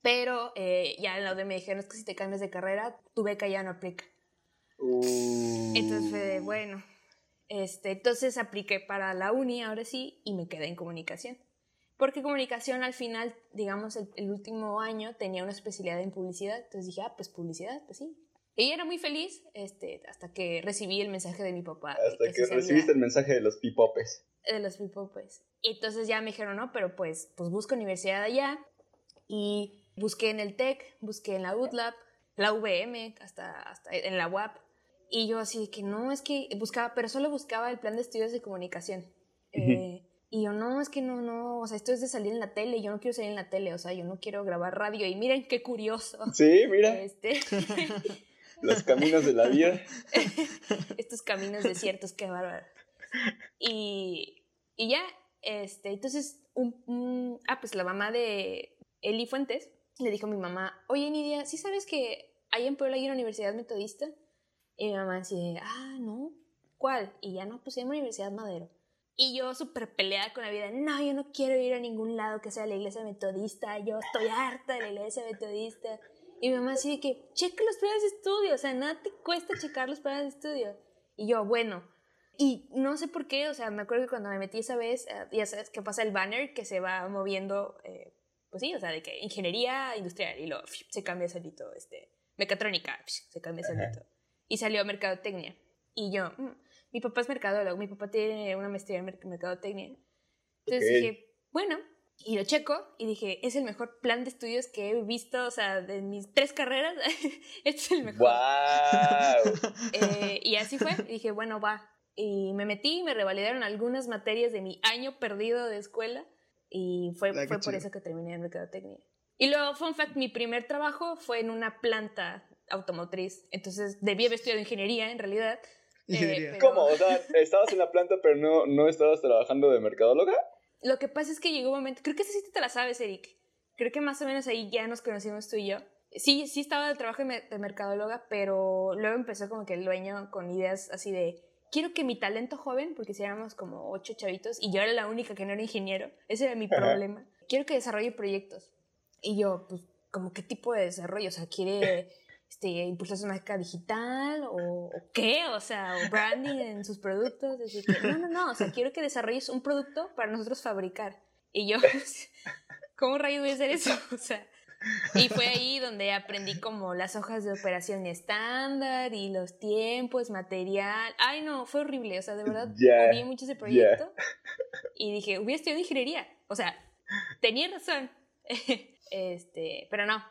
[SPEAKER 2] Pero eh, ya en la UD me dijeron, es que si te cambias de carrera, tu beca ya no aplica. Uh. Entonces fue bueno. Este, entonces apliqué para la uni, ahora sí, y me quedé en comunicación. Porque comunicación al final, digamos, el, último año tenía una especialidad en publicidad. Entonces dije, ah, pues publicidad, pues sí. Y era muy feliz este, hasta que recibí el mensaje de mi papá.
[SPEAKER 3] Hasta que, recibiste el mensaje de los pipopes.
[SPEAKER 2] De los pipopes. Y entonces ya me dijeron, no, pero pues, pues busco universidad allá. Y busqué en el TEC, busqué en la UTLAB, la VM, hasta, hasta en la UAP. Y yo así que no, es que buscaba, pero solo buscaba el plan de estudios de comunicación. eh, y yo, no, es que no, no, o sea, esto es de salir en la tele, yo no quiero salir en la tele, o sea, yo no quiero grabar radio. Y miren qué curioso.
[SPEAKER 3] Sí, mira. Este... Los caminos de la vida.
[SPEAKER 2] Estos caminos desiertos, qué bárbaro. Y, y ya, este, entonces, un, ah, pues la mamá de Eli Fuentes le dijo a mi mamá, oye, Nidia, ¿sí sabes que hay en Puebla hay una universidad metodista? Y mi mamá decía, ah, no, ¿cuál? Y ya no, pues se llama Universidad Madero. Y yo súper peleada con la vida, no, yo no quiero ir a ningún lado que sea la iglesia metodista, yo estoy harta de la iglesia metodista. Y mi mamá así de que, cheque los planes de estudio, o sea, nada te cuesta checar los planes de estudio. Y yo, bueno, y no sé por qué, o sea, me acuerdo que cuando me metí esa vez, eh, ya sabes que pasa el banner que se va moviendo, eh, pues sí, o sea, de que ingeniería industrial y luego se cambia solito, este, mecatrónica, se cambia solito. Y salió mercadotecnia. Y yo, mm, mi papá es mercadólogo, mi papá tiene una maestría en mercadotecnia. Entonces dije, bueno, y lo checo y dije, es el mejor plan de estudios que he visto, o sea, de mis tres carreras, este es el mejor.
[SPEAKER 3] ¡Wow!
[SPEAKER 2] Eh, y así fue, y dije, bueno, va. Y me metí, me revalidaron algunas materias de mi año perdido de escuela y fue, ah, fue por eso que terminé en mercadotecnia. Y luego, fun fact, mi primer trabajo fue en una planta automotriz, entonces debí haber estudiado ingeniería en realidad,
[SPEAKER 3] eh, ¿Cómo? O sea, estabas en la planta, pero no, no estabas trabajando de mercadóloga.
[SPEAKER 2] Lo que pasa es que llegó un momento, creo que esa sí te la sabes, Eric. Creo que más o menos ahí ya nos conocimos tú y yo. Sí, sí estaba de trabajo de mercadóloga, pero luego empezó como que el dueño con ideas así de, quiero que mi talento joven, porque si éramos como ocho chavitos y yo era la única que no era ingeniero, ese era mi problema, quiero que desarrolle proyectos. Y yo, pues, como qué tipo de desarrollo, o sea, quiere este, impulsar su marca digital o, qué, o sea, o branding en sus productos. Decir que, no, no, no, o sea, quiero que desarrolles un producto para nosotros fabricar. Y yo, ¿cómo rayos voy a hacer eso? O sea, y fue ahí donde aprendí como las hojas de operación estándar y los tiempos, material. Ay, no, fue horrible. O sea, de verdad, yeah, mucho ese proyecto. Y dije, hubiera estudiado ingeniería. O sea, tenía razón. este, pero no,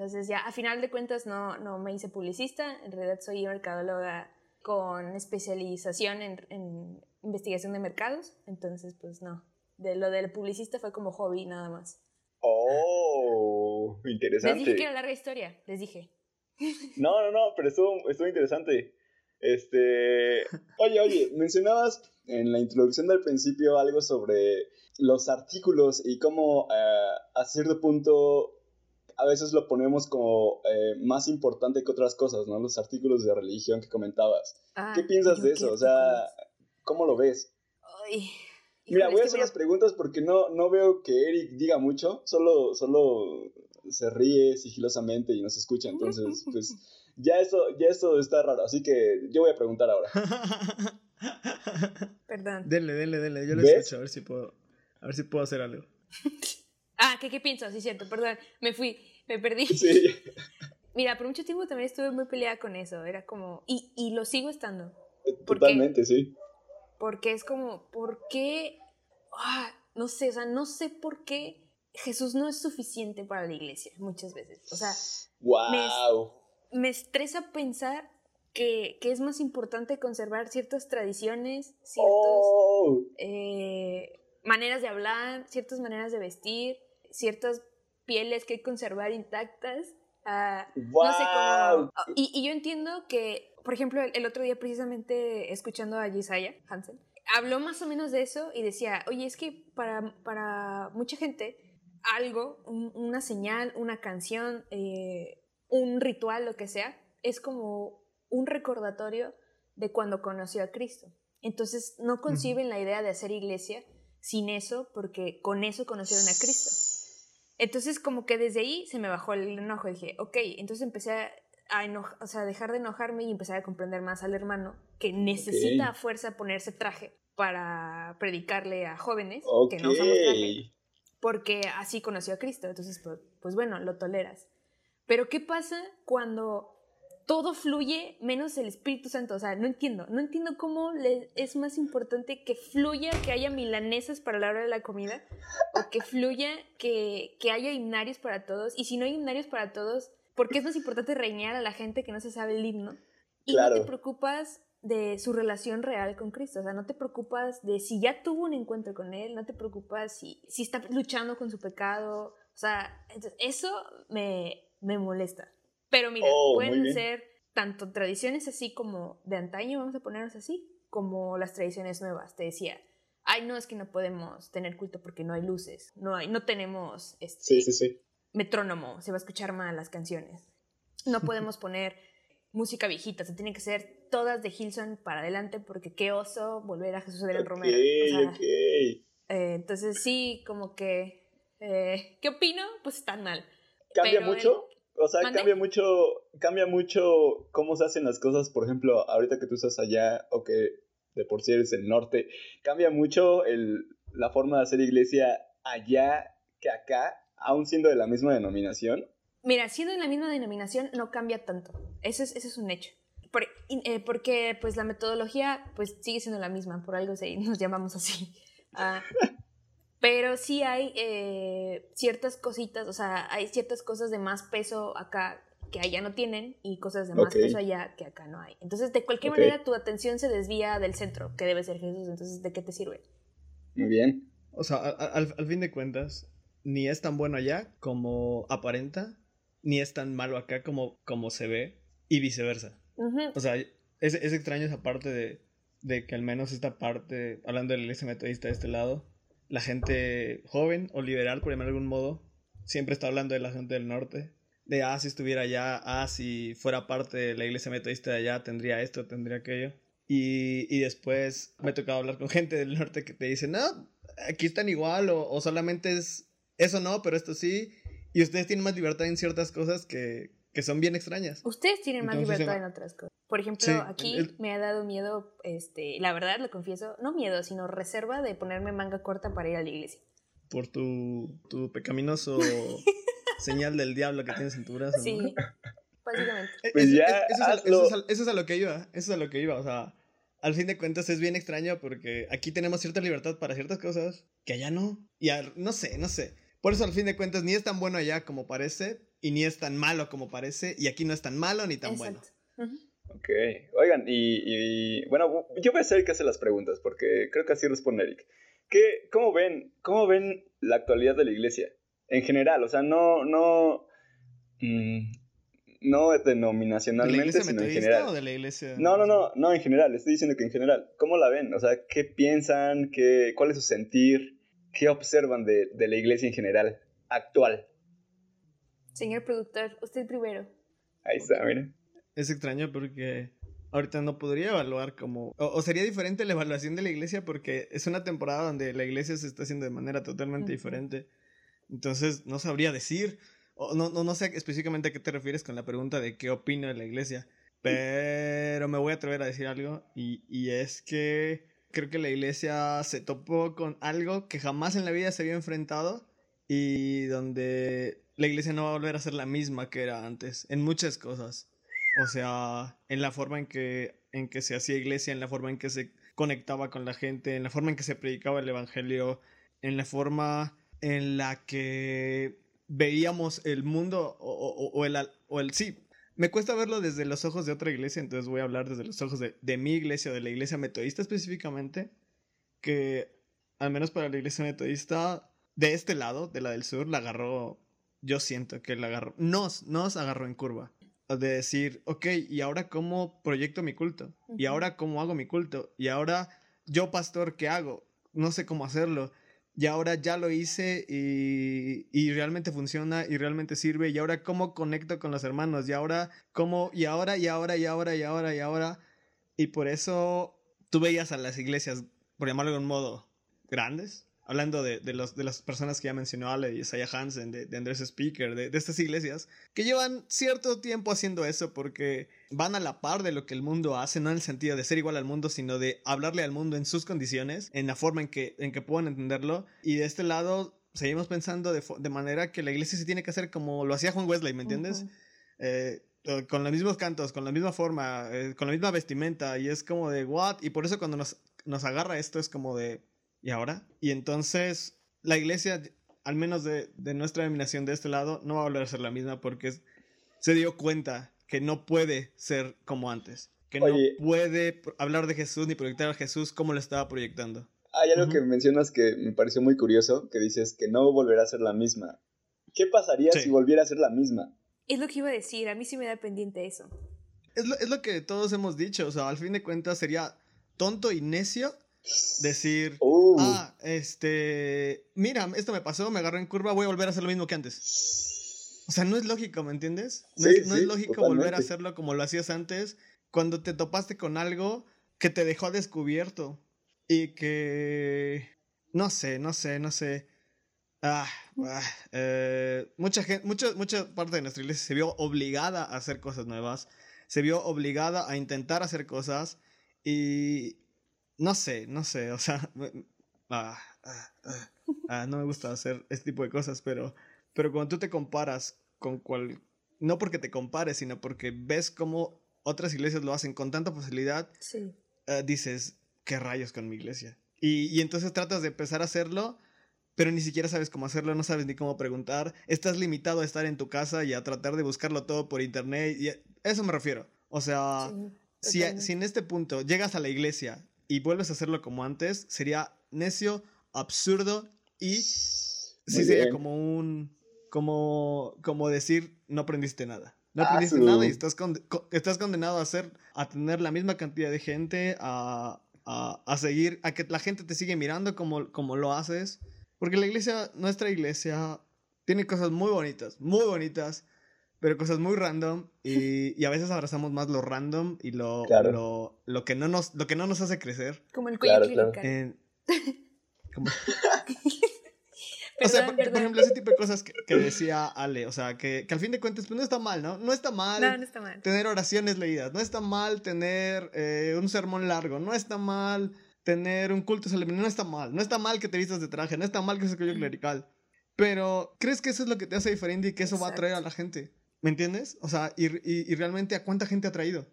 [SPEAKER 2] entonces ya a final de cuentas no, no me hice publicista, en realidad soy mercadóloga con especialización en, en investigación de mercados, entonces pues no. De lo del publicista fue como hobby nada más.
[SPEAKER 3] Oh, interesante.
[SPEAKER 2] Les dije que era larga historia, les dije.
[SPEAKER 3] No, no, no, pero estuvo, estuvo interesante. Este, oye, oye, mencionabas en la introducción del principio algo sobre los artículos y cómo eh, a cierto punto a veces lo ponemos como eh, más importante que otras cosas, ¿no? Los artículos de religión que comentabas.
[SPEAKER 2] Ah,
[SPEAKER 3] ¿Qué piensas de
[SPEAKER 2] qué
[SPEAKER 3] eso? O sea. ¿cómo lo ves?
[SPEAKER 2] Ay,
[SPEAKER 3] Mira, voy a hacer las preguntas porque no, no veo que Eric diga mucho, solo, solo se ríe sigilosamente y nos escucha, entonces, pues, ya esto, ya esto está raro, así que yo voy a preguntar ahora.
[SPEAKER 2] Perdón.
[SPEAKER 1] Dele, dele, dele. Yo
[SPEAKER 3] ¿Ves?
[SPEAKER 1] escucho a ver si puedo. A ver si puedo hacer algo.
[SPEAKER 2] ¿qué, qué pienso? Sí, cierto, perdón. Me fui, me perdí.
[SPEAKER 3] Sí,
[SPEAKER 2] Mira, por mucho tiempo también estuve muy peleada con eso. Era como. Y, y lo sigo estando. ¿Por qué?
[SPEAKER 3] totalmente, sí.
[SPEAKER 2] Porque es como, ¿por qué? Ah, no sé, o sea, no sé por qué Jesús no es suficiente para la iglesia muchas veces. O sea,
[SPEAKER 3] Wow.
[SPEAKER 2] me estresa pensar que, que es más importante conservar ciertas tradiciones, ciertas
[SPEAKER 3] Oh,
[SPEAKER 2] eh, maneras de hablar, ciertas maneras de vestir, ciertas pieles que hay que conservar intactas. ah,
[SPEAKER 3] wow.
[SPEAKER 2] no sé cómo. ah, Y, y yo entiendo que, por ejemplo, el, el otro día, precisamente escuchando a Jesiah Hansen, habló más o menos de eso y decía: Oye, es que para, para mucha gente, algo, un- una señal, una canción, eh, un ritual, lo que sea, es como un recordatorio de cuando conoció a Cristo. Entonces, no conciben la idea de hacer iglesia sin eso, porque con eso conocieron a Cristo. Entonces, como que desde ahí se me bajó el enojo. Dije, ok, entonces empecé a, a enoja- o sea, dejar de enojarme y empezar a comprender más al hermano que necesita a fuerza ponerse traje para predicarle a jóvenes
[SPEAKER 3] Ok.
[SPEAKER 2] que no usamos traje, porque así conoció a Cristo. Entonces, pues, pues bueno, lo toleras. Pero ¿qué pasa cuando todo fluye menos el Espíritu Santo? O sea, no entiendo. No entiendo cómo le- es más importante que fluya, que haya milanesas para la hora de la comida, o que fluya, que, que haya himnarios para todos. Y si no hay himnarios para todos, ¿por qué es más importante reiñar a la gente que no se sabe el himno? Y no te preocupas de su relación real con Cristo. O sea, no te preocupas de si ya tuvo un encuentro con Él, no te preocupas si, si está luchando con su pecado. O sea, eso me, me molesta. Pero mira,
[SPEAKER 3] Oh,
[SPEAKER 2] pueden ser tanto tradiciones así como de antaño, vamos a ponernos así, como las tradiciones nuevas. Te decía, ay, no, es que no podemos tener culto porque no hay luces, no, hay, no tenemos este,
[SPEAKER 3] Sí, sí, sí.
[SPEAKER 2] metrónomo, se va a escuchar mal las canciones. No podemos poner música viejita, se tienen que ser todas de Hilson para adelante porque qué oso volver a Jesús Adrián
[SPEAKER 3] Ok,
[SPEAKER 2] Romero. O sea, eh, entonces sí, como que, eh, ¿qué opino? Pues están mal.
[SPEAKER 3] ¿Cambia
[SPEAKER 2] Pero el-
[SPEAKER 3] mucho? O sea, cambia mucho, cambia mucho cómo se hacen las cosas, por ejemplo, ahorita que tú estás allá o que de por sí eres el norte, cambia mucho el, la forma de hacer iglesia allá que acá, aún siendo de la misma denominación.
[SPEAKER 2] Mira, siendo en la misma denominación no cambia tanto. Eso es, eso es un hecho. Por- eh, porque pues la metodología pues sigue siendo la misma, por algo se, nos llamamos así. Ah, pero sí hay eh, ciertas cositas, o sea, hay ciertas cosas de más peso acá que allá no tienen y cosas de más peso allá que acá no hay. Entonces, de cualquier manera, tu atención se desvía del centro, que debe ser Jesús. Entonces, ¿de qué te sirve?
[SPEAKER 3] Muy bien.
[SPEAKER 1] O sea, al, al fin de cuentas, ni es tan bueno allá como aparenta, ni es tan malo acá como, como se ve, y viceversa. O sea, es, es extraño esa parte de, de que al menos esta parte, hablando de la iglesia metodista de este lado, la gente joven o liberal, por llamarlo de algún modo, siempre está hablando de la gente del norte. De, ah, si estuviera allá, ah, si fuera parte de la iglesia metodista de allá, tendría esto, tendría aquello. Y, y después me ha tocado hablar con gente del norte que te dice, no, aquí están igual, o, o solamente es eso no, pero esto sí. Y ustedes tienen más libertad en ciertas cosas que, que son bien extrañas.
[SPEAKER 2] Ustedes tienen más libertad en otras cosas. Por ejemplo,
[SPEAKER 1] Sí,
[SPEAKER 2] aquí
[SPEAKER 1] el-
[SPEAKER 2] me ha dado miedo, este, la verdad lo confieso, no miedo, sino reserva de ponerme manga corta para ir a la iglesia.
[SPEAKER 1] por tu, tu pecaminoso señal del diablo que tienes en tu brazo. ¿no?
[SPEAKER 2] Sí, básicamente.
[SPEAKER 3] Pues
[SPEAKER 1] eso,
[SPEAKER 3] ya,
[SPEAKER 1] eso es a,
[SPEAKER 3] hazlo.
[SPEAKER 1] eso es a- eso es a lo que iba, eso es a lo que iba, o sea, al fin de cuentas es bien extraño porque aquí tenemos cierta libertad para ciertas cosas que allá no, y al- no sé, no sé. Por eso al fin de cuentas ni es tan bueno allá como parece y ni es tan malo como parece y aquí no es tan malo ni tan bueno.
[SPEAKER 2] Exacto. Ujú.
[SPEAKER 3] Ok, oigan, y, bueno, yo voy a ser el que hace las preguntas, porque creo que así responde Eric. ¿Qué, cómo, ven, ¿Cómo ven la actualidad de la iglesia? En general, o sea, no, no, mm, no denominacionalmente, sino en general.
[SPEAKER 1] o de la iglesia?
[SPEAKER 3] No, no, no, no, en general, estoy diciendo que en general. ¿Cómo la ven? O sea, ¿qué piensan? Qué, ¿Cuál es su sentir? ¿Qué observan de, de la iglesia en general, actual?
[SPEAKER 2] Señor productor, usted primero.
[SPEAKER 3] Ahí está, miren.
[SPEAKER 1] Es extraño porque ahorita no podría evaluar como... O, sería diferente la evaluación de la iglesia porque es una temporada donde la iglesia se está haciendo de manera totalmente diferente. Entonces no sabría decir, o no, no, no sé específicamente a qué te refieres con la pregunta de qué opino de la iglesia. Pero me voy a atrever a decir algo y, y es que creo que la iglesia se topó con algo que jamás en la vida se había enfrentado y donde la iglesia no va a volver a ser la misma que era antes en muchas cosas. O sea, en la forma en que, en que se hacía iglesia, en la forma en que se conectaba con la gente, en la forma en que se predicaba el evangelio, en la forma en la que veíamos el mundo o, el, o el sí. Me cuesta verlo desde los ojos de otra iglesia, entonces voy a hablar desde los ojos de, de mi iglesia, de la iglesia metodista específicamente, que al menos para la iglesia metodista, de este lado, de la del sur, la agarró, yo siento que la agarró, nos, nos agarró en curva de decir, ok, ¿y ahora cómo proyecto mi culto? ¿Y ahora cómo hago mi culto? ¿Y ahora yo, pastor, qué hago? No sé cómo hacerlo. Y ahora ya lo hice y, y, realmente funciona y realmente sirve. Y ahora cómo conecto con los hermanos. Y ahora cómo, y ahora, y ahora, y ahora, y ahora, y ahora. Y por eso tú veías a las iglesias, por llamarlo de un modo, grandes, hablando de, de, los, de las personas que ya mencionó Ale, y Isaiah Hansen, de, de Andrés Speaker, de, de, estas iglesias, que llevan cierto tiempo haciendo eso porque van a la par de lo que el mundo hace, no en el sentido de ser igual al mundo, sino de hablarle al mundo en sus condiciones, en la forma en que, en que puedan entenderlo. Y de este lado, seguimos pensando de, de manera que la iglesia se tiene que hacer como lo hacía Juan Wesley, ¿me entiendes? eh, con los mismos cantos, con la misma forma, eh, con la misma vestimenta, y es como de, ¿what? Y por eso cuando nos, nos agarra esto es como de, ¿Y ahora? Y entonces la iglesia, al menos de, de, nuestra denominación de este lado, no va a volver a ser la misma porque se dio cuenta que no puede ser como antes. Que no puede hablar de Jesús ni proyectar a Jesús como lo estaba proyectando.
[SPEAKER 3] Hay algo que mencionas que me pareció muy curioso, que dices que no volverá a ser la misma. ¿Qué pasaría si volviera a ser la misma?
[SPEAKER 2] Es lo que iba a decir, a mí sí me da pendiente eso.
[SPEAKER 1] Es lo, es lo que todos hemos dicho, o sea, al fin de cuentas sería tonto y necio decir, uh. ah, este, mira, esto me pasó, me agarró en curva, voy a volver a hacer lo mismo que antes. O sea, no es lógico, ¿me entiendes? No, es, lógico volver a hacerlo como lo hacías antes cuando te topaste con algo que te dejó descubierto y que, no sé, no sé, no sé. Ah, ah eh, mucha gente, mucha, mucha parte de nuestra iglesia se vio obligada a hacer cosas nuevas, se vio obligada a intentar hacer cosas y, no sé, no sé, o sea, ah, ah, ah, no me gusta hacer este tipo de cosas, pero, pero cuando tú te comparas con cual, no porque te compares, sino porque ves cómo otras iglesias lo hacen con tanta facilidad,
[SPEAKER 2] sí.
[SPEAKER 1] Eh, dices, ¿qué rayos con mi iglesia? Y, y entonces tratas de empezar a hacerlo, pero ni siquiera sabes cómo hacerlo, no sabes ni cómo preguntar, estás limitado a estar en tu casa y a tratar de buscarlo todo por internet, y a eso me refiero. O sea, si, si en este punto llegas a la iglesia y vuelves a hacerlo como antes, sería necio, absurdo y sí sería como un como como decir no aprendiste nada. No aprendiste nada y estás, estás condenado a hacer a tener la misma cantidad de gente a, a, a, seguir a que la gente te sigue mirando como, como lo haces, porque la iglesia, nuestra iglesia tiene cosas muy bonitas, muy bonitas, pero cosas muy random y, y, a veces abrazamos más lo random y lo, lo, lo, que no nos, lo que no nos hace crecer.
[SPEAKER 2] Como el cuello claro,
[SPEAKER 1] claro. como... o sea, por, por, ejemplo, ese tipo de cosas que, que decía Ale, o sea, que, que, al fin de cuentas pues no está mal, ¿no? No está mal,
[SPEAKER 2] no, no está mal.
[SPEAKER 1] tener oraciones leídas, no está mal tener eh, un sermón largo, no está mal tener un culto solemne, no está mal, no está mal que te vistas de traje, no está mal que seas cuello clerical. Pero, ¿crees que eso es lo que te hace diferente y que eso Exacto. va a atraer a la gente? ¿Me entiendes? O sea, y, y, y, realmente a cuánta gente ha traído.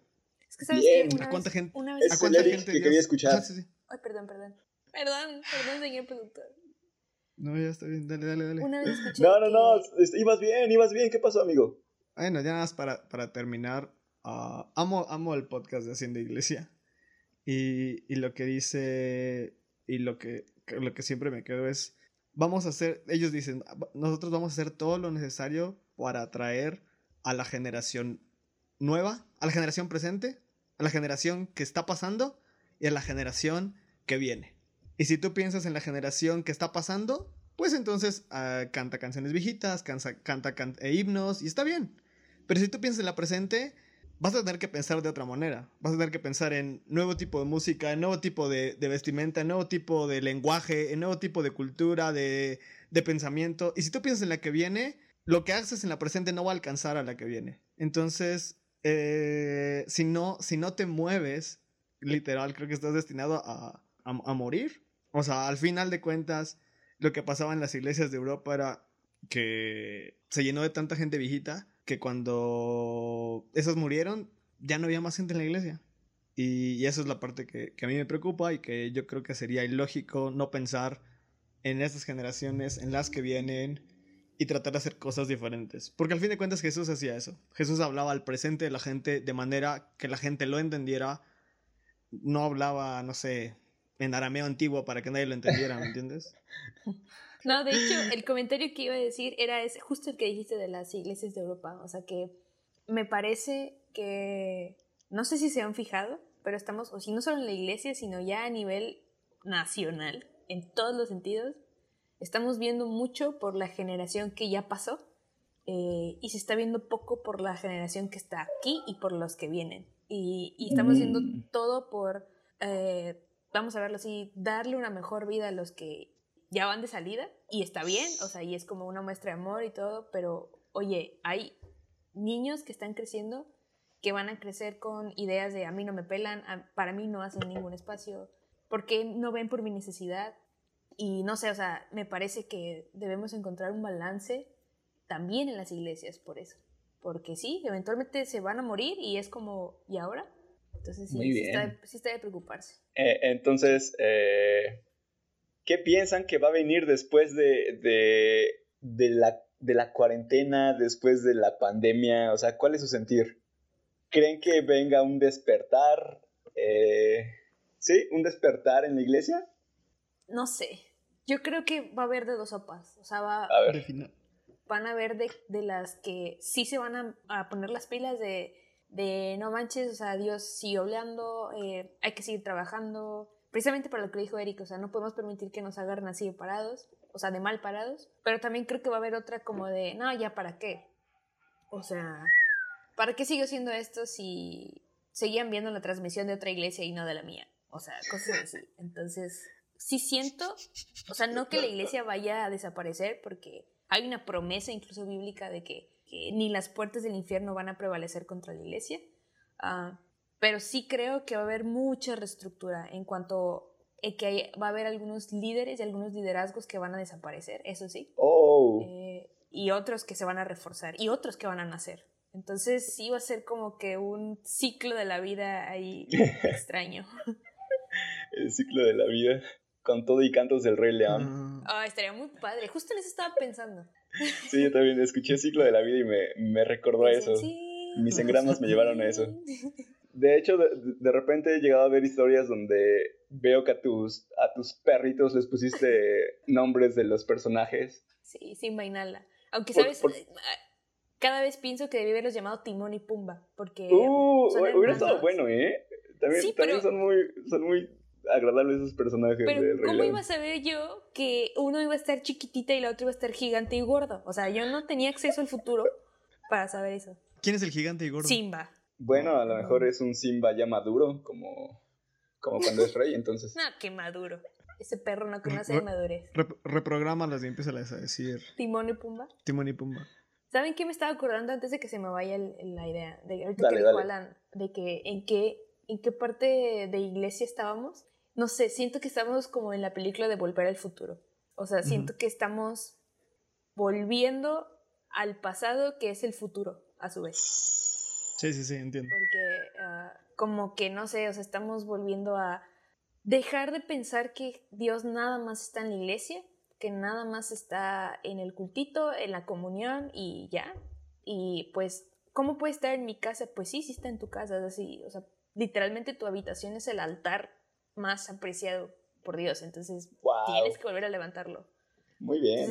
[SPEAKER 2] Es que sabes Bien. que una
[SPEAKER 1] ¿A cuánta
[SPEAKER 2] vez,
[SPEAKER 1] gente?
[SPEAKER 2] Una vez
[SPEAKER 1] ¿A cuánta gente?
[SPEAKER 3] que quería escuchar.
[SPEAKER 1] Ah, sí, sí.
[SPEAKER 2] Ay, perdón, perdón. Perdón, perdón, señor productor.
[SPEAKER 1] No, ya está bien, dale, dale, dale.
[SPEAKER 2] Una vez escuché
[SPEAKER 3] No, no,
[SPEAKER 2] que...
[SPEAKER 3] no, ibas bien, ibas bien. ¿Qué pasó, amigo?
[SPEAKER 1] Bueno, ya nada más para, para terminar. a... Amo, amo el podcast de Hacienda Iglesia. Y, y lo que dice, y lo que, lo que siempre me quedo es, vamos a hacer, ellos dicen, nosotros vamos a hacer todo lo necesario para atraer a la generación nueva, a la generación presente, a la generación que está pasando y a la generación que viene. Y si tú piensas en la generación que está pasando, pues entonces ah, canta canciones viejitas, canta, canta, e himnos y está bien. Pero si tú piensas en la presente, vas a tener que pensar de otra manera. Vas a tener que pensar en nuevo tipo de música, en nuevo tipo de, vestimenta, en nuevo tipo de lenguaje, en nuevo tipo de cultura, de, de pensamiento. Y si tú piensas en la que viene, lo que haces en la presente no va a alcanzar a la que viene. Entonces, eh, si, no, si no te mueves, literal, creo que estás destinado a, a, morir. O sea, al final de cuentas, lo que pasaba en las iglesias de Europa era que se llenó de tanta gente viejita que cuando esos murieron, ya no había más gente en la iglesia. Y, y eso es la parte que, que, a mí me preocupa y que yo creo que sería ilógico no pensar en estas generaciones, en las que vienen, y tratar de hacer cosas diferentes. Porque al fin de cuentas Jesús hacía eso. Jesús hablaba al presente de la gente de manera que la gente lo entendiera. No hablaba, no sé, en arameo antiguo para que nadie lo entendiera, ¿me entiendes?
[SPEAKER 2] No, de hecho, el comentario que iba a decir era ese, justo el que dijiste de las iglesias de Europa. O sea que me parece que, no sé si se han fijado, pero estamos, o si no solo en la iglesia, sino ya a nivel nacional, en todos los sentidos, estamos viendo mucho por la generación que ya pasó eh, y se está viendo poco por la generación que está aquí y por los que vienen. Y, estamos viendo mm. todo por, eh, vamos a verlo así, darle una mejor vida a los que ya van de salida y está bien, o sea, y es como una muestra de amor y todo, pero oye, hay niños que están creciendo que van a crecer con ideas de a mí no me pelan, para mí no hacen ningún espacio, porque no ven por mi necesidad, y no sé, o sea, me parece que debemos encontrar un balance también en las iglesias por eso. Porque sí, eventualmente se van a morir y es como, ¿y ahora? Entonces sí, sí está, de preocuparse.
[SPEAKER 3] Eh, entonces, eh, ¿qué piensan que va a venir después de, de, la, de la cuarentena, después de la pandemia? O sea, ¿cuál es su sentir? ¿Creen que venga un despertar? Eh, ¿Sí? ¿Un despertar en la iglesia?
[SPEAKER 2] No sé. Yo creo que va a haber de dos sopas. O sea, va,
[SPEAKER 3] a ver.
[SPEAKER 2] van a haber de, de, las que sí se van a, poner las pilas de, de, no manches, o sea, Dios sigue hablando, eh, hay que seguir trabajando. Precisamente para lo que dijo Eric, o sea, no podemos permitir que nos agarren así de parados, o sea, de mal parados. Pero también creo que va a haber otra como de, no, ya para qué. O sea, ¿para qué sigo haciendo esto si seguían viendo la transmisión de otra iglesia y no de la mía? O sea, cosas así. Entonces, sí siento, o sea, no que la iglesia vaya a desaparecer, porque hay una promesa incluso bíblica de que, ni las puertas del infierno van a prevalecer contra la iglesia, ah, pero sí creo que va a haber mucha reestructura en cuanto a que va a haber algunos líderes y algunos liderazgos que van a desaparecer, eso sí.
[SPEAKER 3] Oh.
[SPEAKER 2] Eh, y otros que se van a reforzar y otros que van a nacer. Entonces sí va a ser como que un ciclo de la vida ahí extraño.
[SPEAKER 3] El ciclo de la vida con todo y cantos del Rey León.
[SPEAKER 2] Ah, estaría muy padre. Justo en eso estaba pensando.
[SPEAKER 3] Sí, yo también escuché el ciclo de la vida y me, me recordó a eso. Mis engramas me llevaron a eso. De hecho, de, repente he llegado a ver historias donde veo que a tus, a tus perritos les pusiste nombres de los personajes.
[SPEAKER 2] Sí, sin vainala. Aunque, ¿sabes? Eh, cada vez pienso que debí haberlos llamado Timón y Pumba, porque...
[SPEAKER 3] Uh, hubiera estado bueno, ¿eh? También, también son, muy, son muy agradables esos personajes
[SPEAKER 2] Pero, ¿cómo iba a saber yo que uno iba a estar chiquitita y la otra iba a estar gigante y gordo? O sea, yo no tenía acceso al futuro para saber eso.
[SPEAKER 1] ¿Quién es el gigante y gordo?
[SPEAKER 2] Simba.
[SPEAKER 3] Bueno, a lo mejor es un Simba ya maduro, como, como cuando es rey, entonces.
[SPEAKER 2] no, qué maduro. Ese perro no conoce de madurez.
[SPEAKER 1] reprográmalas y empieza a decir.
[SPEAKER 2] Timón y Pumba.
[SPEAKER 1] Timón y Pumba.
[SPEAKER 2] ¿Saben qué me estaba acordando antes de que se me vaya la idea? De, ahorita que dijo Alan, de que en qué, en qué parte de iglesia estábamos no sé, siento que estamos como en la película de Volver al Futuro. O sea, siento que estamos volviendo al pasado que es el futuro, a su vez.
[SPEAKER 1] Sí, sí, sí, entiendo.
[SPEAKER 2] Porque ah, como que, no sé, o sea, estamos volviendo a dejar de pensar que Dios nada más está en la iglesia, que nada más está en el cultito, en la comunión y ya. Y pues ¿cómo puede estar en mi casa? Pues sí, sí está en tu casa, es así, o sea, literalmente tu habitación es el altar más apreciado por Dios, entonces tienes que volver a levantarlo.
[SPEAKER 3] Muy bien.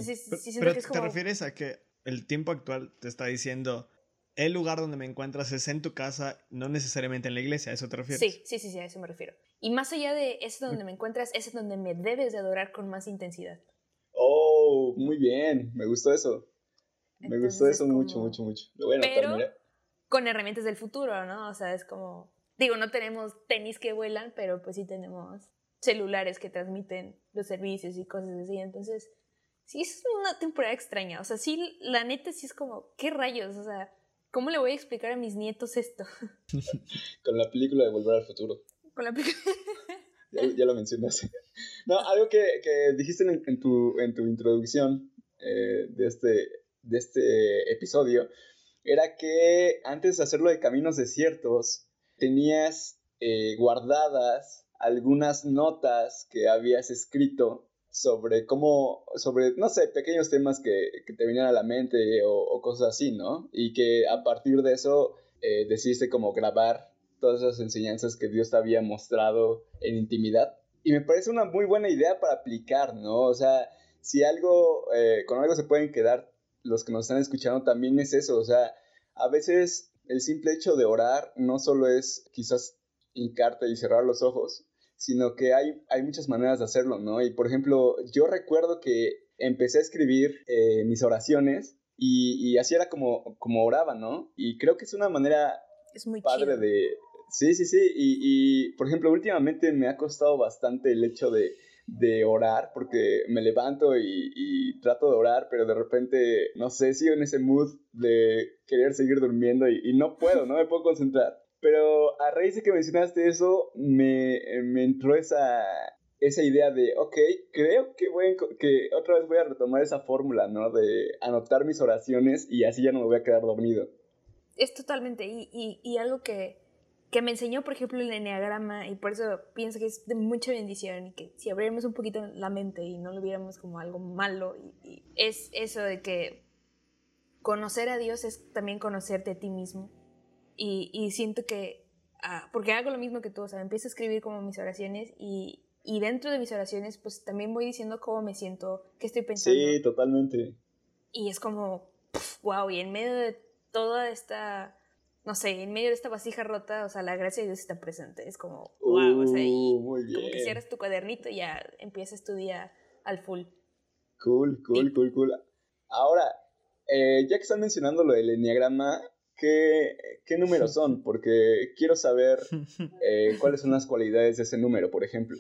[SPEAKER 1] pero, te refieres a que el tiempo actual te está diciendo el lugar donde me encuentras es en tu casa, no necesariamente en la iglesia, ¿a eso te refieres?
[SPEAKER 2] Sí, sí, sí, sí, a eso me refiero. Y más allá de ese donde me encuentras, ese es donde me debes de adorar con más intensidad.
[SPEAKER 3] Oh, muy bien, me gustó eso. me gustó eso mucho, mucho, mucho.
[SPEAKER 2] Pero con herramientas del futuro, ¿no? O sea, es como, digo, no tenemos tenis que vuelan, pero pues sí tenemos celulares que transmiten los servicios y cosas así. Entonces, sí es una temporada extraña. O sea, sí, la neta sí es como, ¿qué rayos? O sea, ¿cómo le voy a explicar a mis nietos esto?
[SPEAKER 3] Con la película de Volver al Futuro.
[SPEAKER 2] Con la película.
[SPEAKER 3] ya, lo mencionaste. No, algo que, que dijiste en, tu, en tu introducción eh, de, este, de este episodio era que antes de hacerlo de caminos desiertos, tenías eh, guardadas algunas notas que habías escrito sobre cómo, sobre, no sé, pequeños temas que, te venían a la mente o, cosas así, ¿no? Y que a partir de eso eh, decidiste como grabar todas esas enseñanzas que Dios te había mostrado en intimidad. Y me parece una muy buena idea para aplicar, ¿no? O sea, si algo, eh, con algo se pueden quedar los que nos están escuchando, también es eso, o sea, a veces el simple hecho de orar no solo es quizás hincarte y cerrar los ojos, sino que hay, hay muchas maneras de hacerlo, ¿no? Y por ejemplo, yo recuerdo que empecé a escribir eh, mis oraciones y, así era como, como oraba, ¿no? Y creo que es una manera
[SPEAKER 2] es muy
[SPEAKER 3] padre de... Sí, sí, sí. Y, y, por ejemplo, últimamente me ha costado bastante el hecho de, de orar, porque me levanto y, trato de orar, pero de repente, no sé, sigo en ese mood de querer seguir durmiendo y, no puedo, no me puedo concentrar. Pero a raíz de que mencionaste eso, me, me entró esa, esa idea de, ok, creo que, voy que otra vez voy a retomar esa fórmula, ¿no? De anotar mis oraciones y así ya no me voy a quedar dormido.
[SPEAKER 2] Es totalmente, y, y algo que, que, me enseñó, por ejemplo, el enneagrama, y por eso pienso que es de mucha bendición, y que si abriéramos un poquito la mente y no lo viéramos como algo malo, y es eso de que conocer a Dios es también conocerte a ti mismo y, y siento que, ah, porque hago lo mismo que tú, o sea, empiezo a escribir como mis oraciones y, y dentro de mis oraciones, pues también voy diciendo cómo me siento, qué estoy pensando.
[SPEAKER 3] Sí, totalmente.
[SPEAKER 2] Y es como, wow, y en medio de toda esta, no sé, en medio de esta vasija rota, o sea, la gracia de Dios está presente. Es como, wow, o sea, y
[SPEAKER 3] uh,
[SPEAKER 2] como que cierras tu cuadernito y ya empiezas tu día al full.
[SPEAKER 3] Cool, cool, cool, cool. Ahora, eh, ya que están mencionando lo del enneagrama, ¿Qué, ¿Qué números son? Porque quiero saber eh, cuáles son las cualidades de ese número, por ejemplo.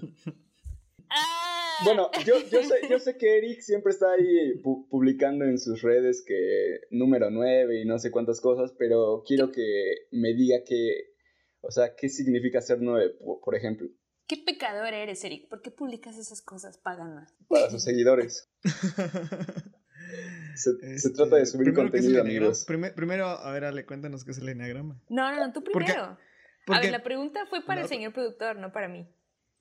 [SPEAKER 2] Ah.
[SPEAKER 3] Bueno, yo, yo, sé, yo sé que Eric siempre está ahí publicando en sus redes que número 9 y no sé cuántas cosas, pero quiero que me diga qué, o sea, qué significa ser 9, por ejemplo.
[SPEAKER 2] ¿Qué pecador eres, Eric? ¿Por qué publicas esas cosas paganas?
[SPEAKER 3] Para sus seguidores. Se, este, trata de subir contenido, amigos.
[SPEAKER 1] primero, a ver, Ale, cuéntanos qué es el enneagrama.
[SPEAKER 2] No, no, no, tú primero. a ver, la pregunta fue para el señor productor, no para mí.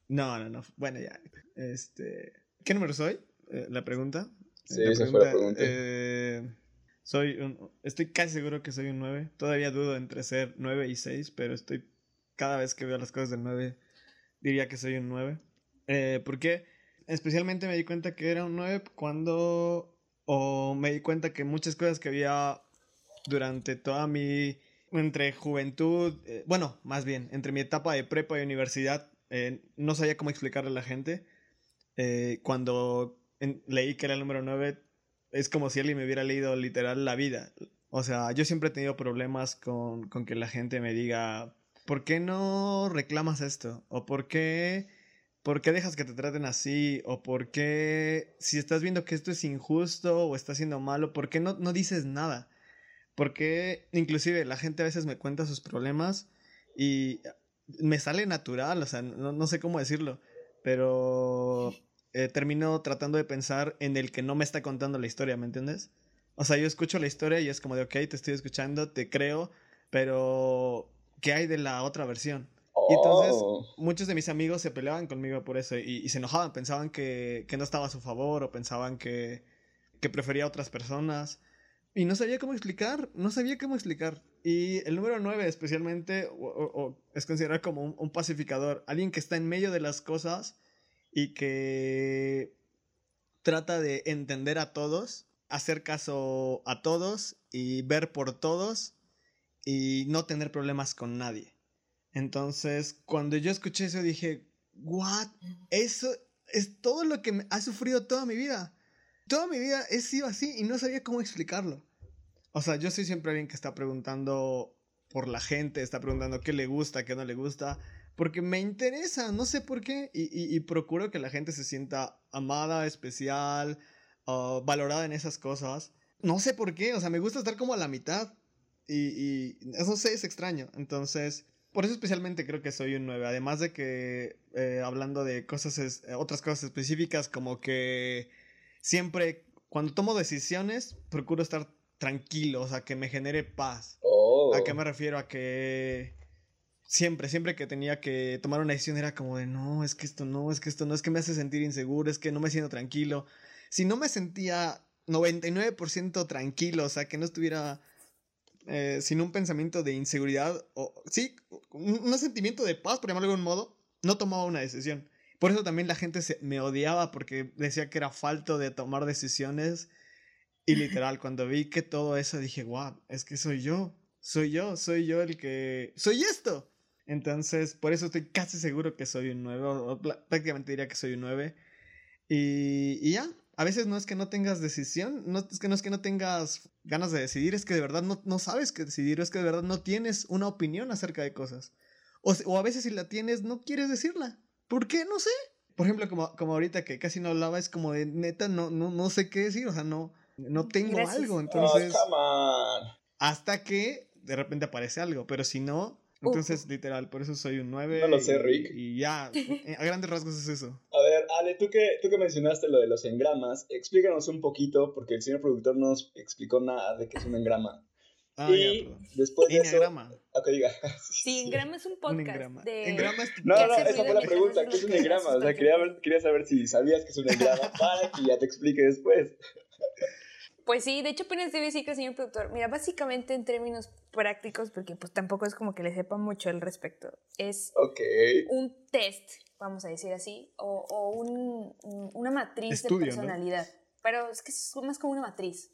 [SPEAKER 1] No, no, no. Bueno, ya. Este, ¿Qué número soy? Eh, la pregunta.
[SPEAKER 3] Sí, esa fue la pregunta.
[SPEAKER 1] Eh, soy un, estoy casi seguro que soy un 9. Todavía dudo entre ser 9 y 6, pero estoy cada vez que veo las cosas del 9 diría que soy un 9. Eh, ¿Por qué? Especialmente me di cuenta que era un 9 cuando o me di cuenta que muchas cosas que había durante toda mi entre juventud, eh, bueno, más bien, entre mi etapa de prepa y universidad, eh, no sabía cómo explicarle a la gente. Eh, cuando leí que era el número 9, es como si alguien me hubiera leído literal la vida. O sea, yo siempre he tenido problemas con, con que la gente me diga, ¿por qué no reclamas esto? ¿O por qué ¿Por qué dejas que te traten así? ¿O por qué, si estás viendo que esto es injusto o está siendo malo, por qué no, no dices nada? Porque inclusive la gente a veces me cuenta sus problemas y me sale natural, o sea, no, sé cómo decirlo, pero eh, termino tratando de pensar en el que no me está contando la historia, ¿me entiendes? O sea, yo escucho la historia y es como de, ok, te estoy escuchando, te creo, pero ¿qué hay de la otra versión? Y entonces oh. muchos de mis amigos se peleaban conmigo por eso y, se enojaban, pensaban que, no estaba a su favor o pensaban que, prefería a otras personas. Y no sabía cómo explicar, no sabía cómo explicar. Y el número 9 especialmente o, es considerado como un, pacificador, alguien que está en medio de las cosas y que trata de entender a todos, hacer caso a todos y ver por todos y no tener problemas con nadie. Entonces, cuando yo escuché eso dije, "What? Eso es todo lo que me ha sufrido toda mi vida." Toda mi vida he sido así y no sabía cómo explicarlo. O sea, yo soy siempre alguien que está preguntando por la gente, está preguntando qué le gusta, qué no le gusta, porque me interesa, no sé por qué, y, procuro que la gente se sienta amada, especial, uh, valorada en esas cosas. No sé por qué, o sea, me gusta estar como a la mitad, y, eso sé, es extraño. Entonces, por eso especialmente creo que soy un 9, además de que eh, hablando de cosas, otras cosas específicas, como que siempre, cuando tomo decisiones, procuro estar tranquilo, o sea, que me genere paz. ¿A qué oh. me refiero? A que siempre, siempre que tenía que tomar una decisión era como de, no, es que esto no, es que esto no, es que me hace sentir inseguro, es que no me siento tranquilo. Si no me sentía 99% tranquilo, o sea, que no estuviera eh, sin un pensamiento de inseguridad, o sí, un, sentimiento de paz, por llamarlo de algún modo, no tomaba una decisión. Por eso también la gente se, me odiaba porque decía que era falto de tomar decisiones y literal, cuando vi que todo eso dije, wow, es que soy yo, soy yo, soy yo el que... ¡Soy esto! Entonces, por eso estoy casi seguro que soy un 9, o prácticamente diría que soy un 9. Y, ya, a veces no es que no tengas decisión, no es que no es que no tengas ganas de decidir, es que de verdad no, no sabes qué decidir, es que de verdad no tienes una opinión acerca de cosas. O, a veces si la tienes, no quieres decirla. ¿Por qué? No sé. Por ejemplo, como, como ahorita que casi no hablaba, es como de neta, no, no, no sé qué decir, o sea, no no tengo algo, entonces... hasta que de repente aparece algo, pero si no, entonces literal, por eso soy un 9.
[SPEAKER 3] No lo sé, Rick.
[SPEAKER 1] Y, ya, a grandes rasgos es eso.
[SPEAKER 3] A ver, Ale, tú que, tú que mencionaste lo de los engramas, explícanos un poquito, porque el señor productor no nos explicó nada de qué es un engrama.
[SPEAKER 1] Ah, y
[SPEAKER 3] después de eso...
[SPEAKER 2] Ok, diga. sí, engrama es un podcast. Un. De...
[SPEAKER 1] engrama es
[SPEAKER 3] No, no, esa fue la pregunta. ¿Qué es un engrama? O sea, quería, quería saber si sabías que es un engrama para que ya te explique después.
[SPEAKER 2] Pues sí, de hecho apenas debe decir que el señor productor, mira, básicamente en términos prácticos, porque pues tampoco es como que le sepa mucho al respecto, es un test, vamos a decir así, o, una matriz de personalidad, pero es que es más como una matriz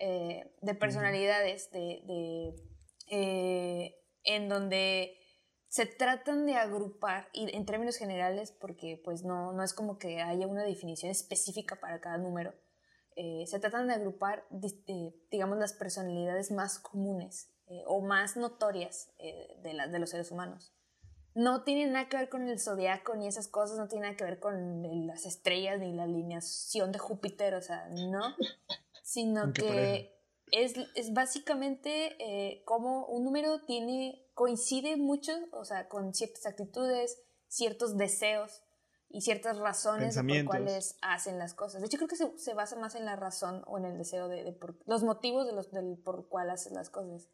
[SPEAKER 2] eh, de personalidades, de, eh, en donde se tratan de agrupar, y en términos generales, porque pues no, no es como que haya una definición específica para cada número, eh, se tratan de agrupar, digamos, las personalidades más comunes o más notorias de, la, de los seres humanos. No tiene nada que ver con el zodiaco ni esas cosas, no tiene nada que ver con las estrellas ni la alineación de Júpiter, o sea, no, sino que es, es, básicamente como un número tiene, coincide mucho, o sea, con ciertas actitudes, ciertos deseos, y ciertas razones por las cuales hacen las cosas. De hecho, creo que se, se, basa más en la razón o en el deseo de, por, los motivos de los, del por cuál hacen las cosas.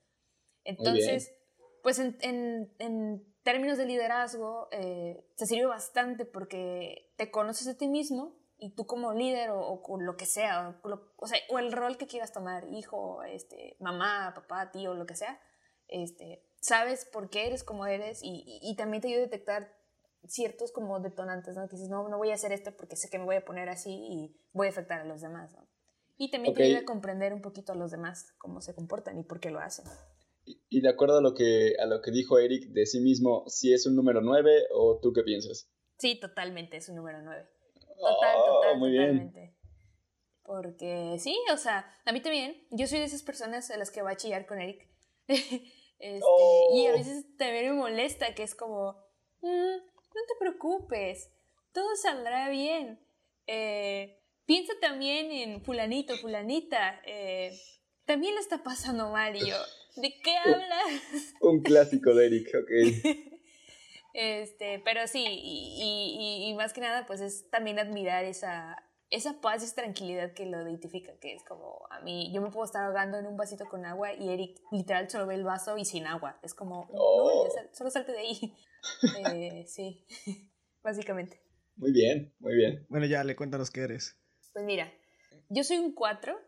[SPEAKER 2] Entonces, pues en, en, en, términos de liderazgo, eh, se sirve bastante porque te conoces a ti mismo y tú como líder o, o lo que sea o, o, sea, o el rol que quieras tomar, hijo, este, mamá, papá, tío, lo que sea, este, sabes por qué eres como eres y, y, y también te ayuda a detectar ciertos como detonantes, ¿no? Que dices, no, no voy a hacer esto porque sé que me voy a poner así y voy a afectar a los demás, ¿no? Y también te ayuda a comprender un poquito a los demás, cómo se comportan y por qué lo hacen.
[SPEAKER 3] Y, de acuerdo a lo, que, a lo que dijo Eric de sí mismo, si es un número 9 o tú qué piensas?
[SPEAKER 2] Sí, totalmente, es un número 9. Total, oh, total, muy totalmente. Bien. Porque sí, o sea, a mí también, yo soy de esas personas a las que va a chillar con Eric. este, Y a oh. veces también me molesta que es como, mm, no te preocupes, todo saldrá bien. Eh, piensa también en fulanito, fulanita. Eh, también le está pasando Mario. ¿De qué hablas?
[SPEAKER 3] Un clásico de Eric, ok.
[SPEAKER 2] Este, pero sí, y, más que nada, pues es también admirar esa, esa paz y esa tranquilidad que lo identifica, que es como a mí, yo me puedo estar ahogando en un vasito con agua y Eric literal solo ve el vaso y sin agua. Es como, no, oh. solo salte de ahí. Eh, sí, básicamente.
[SPEAKER 3] Muy bien, muy bien.
[SPEAKER 1] Bueno, ya le cuéntanos qué eres.
[SPEAKER 2] Pues mira, yo soy un 4.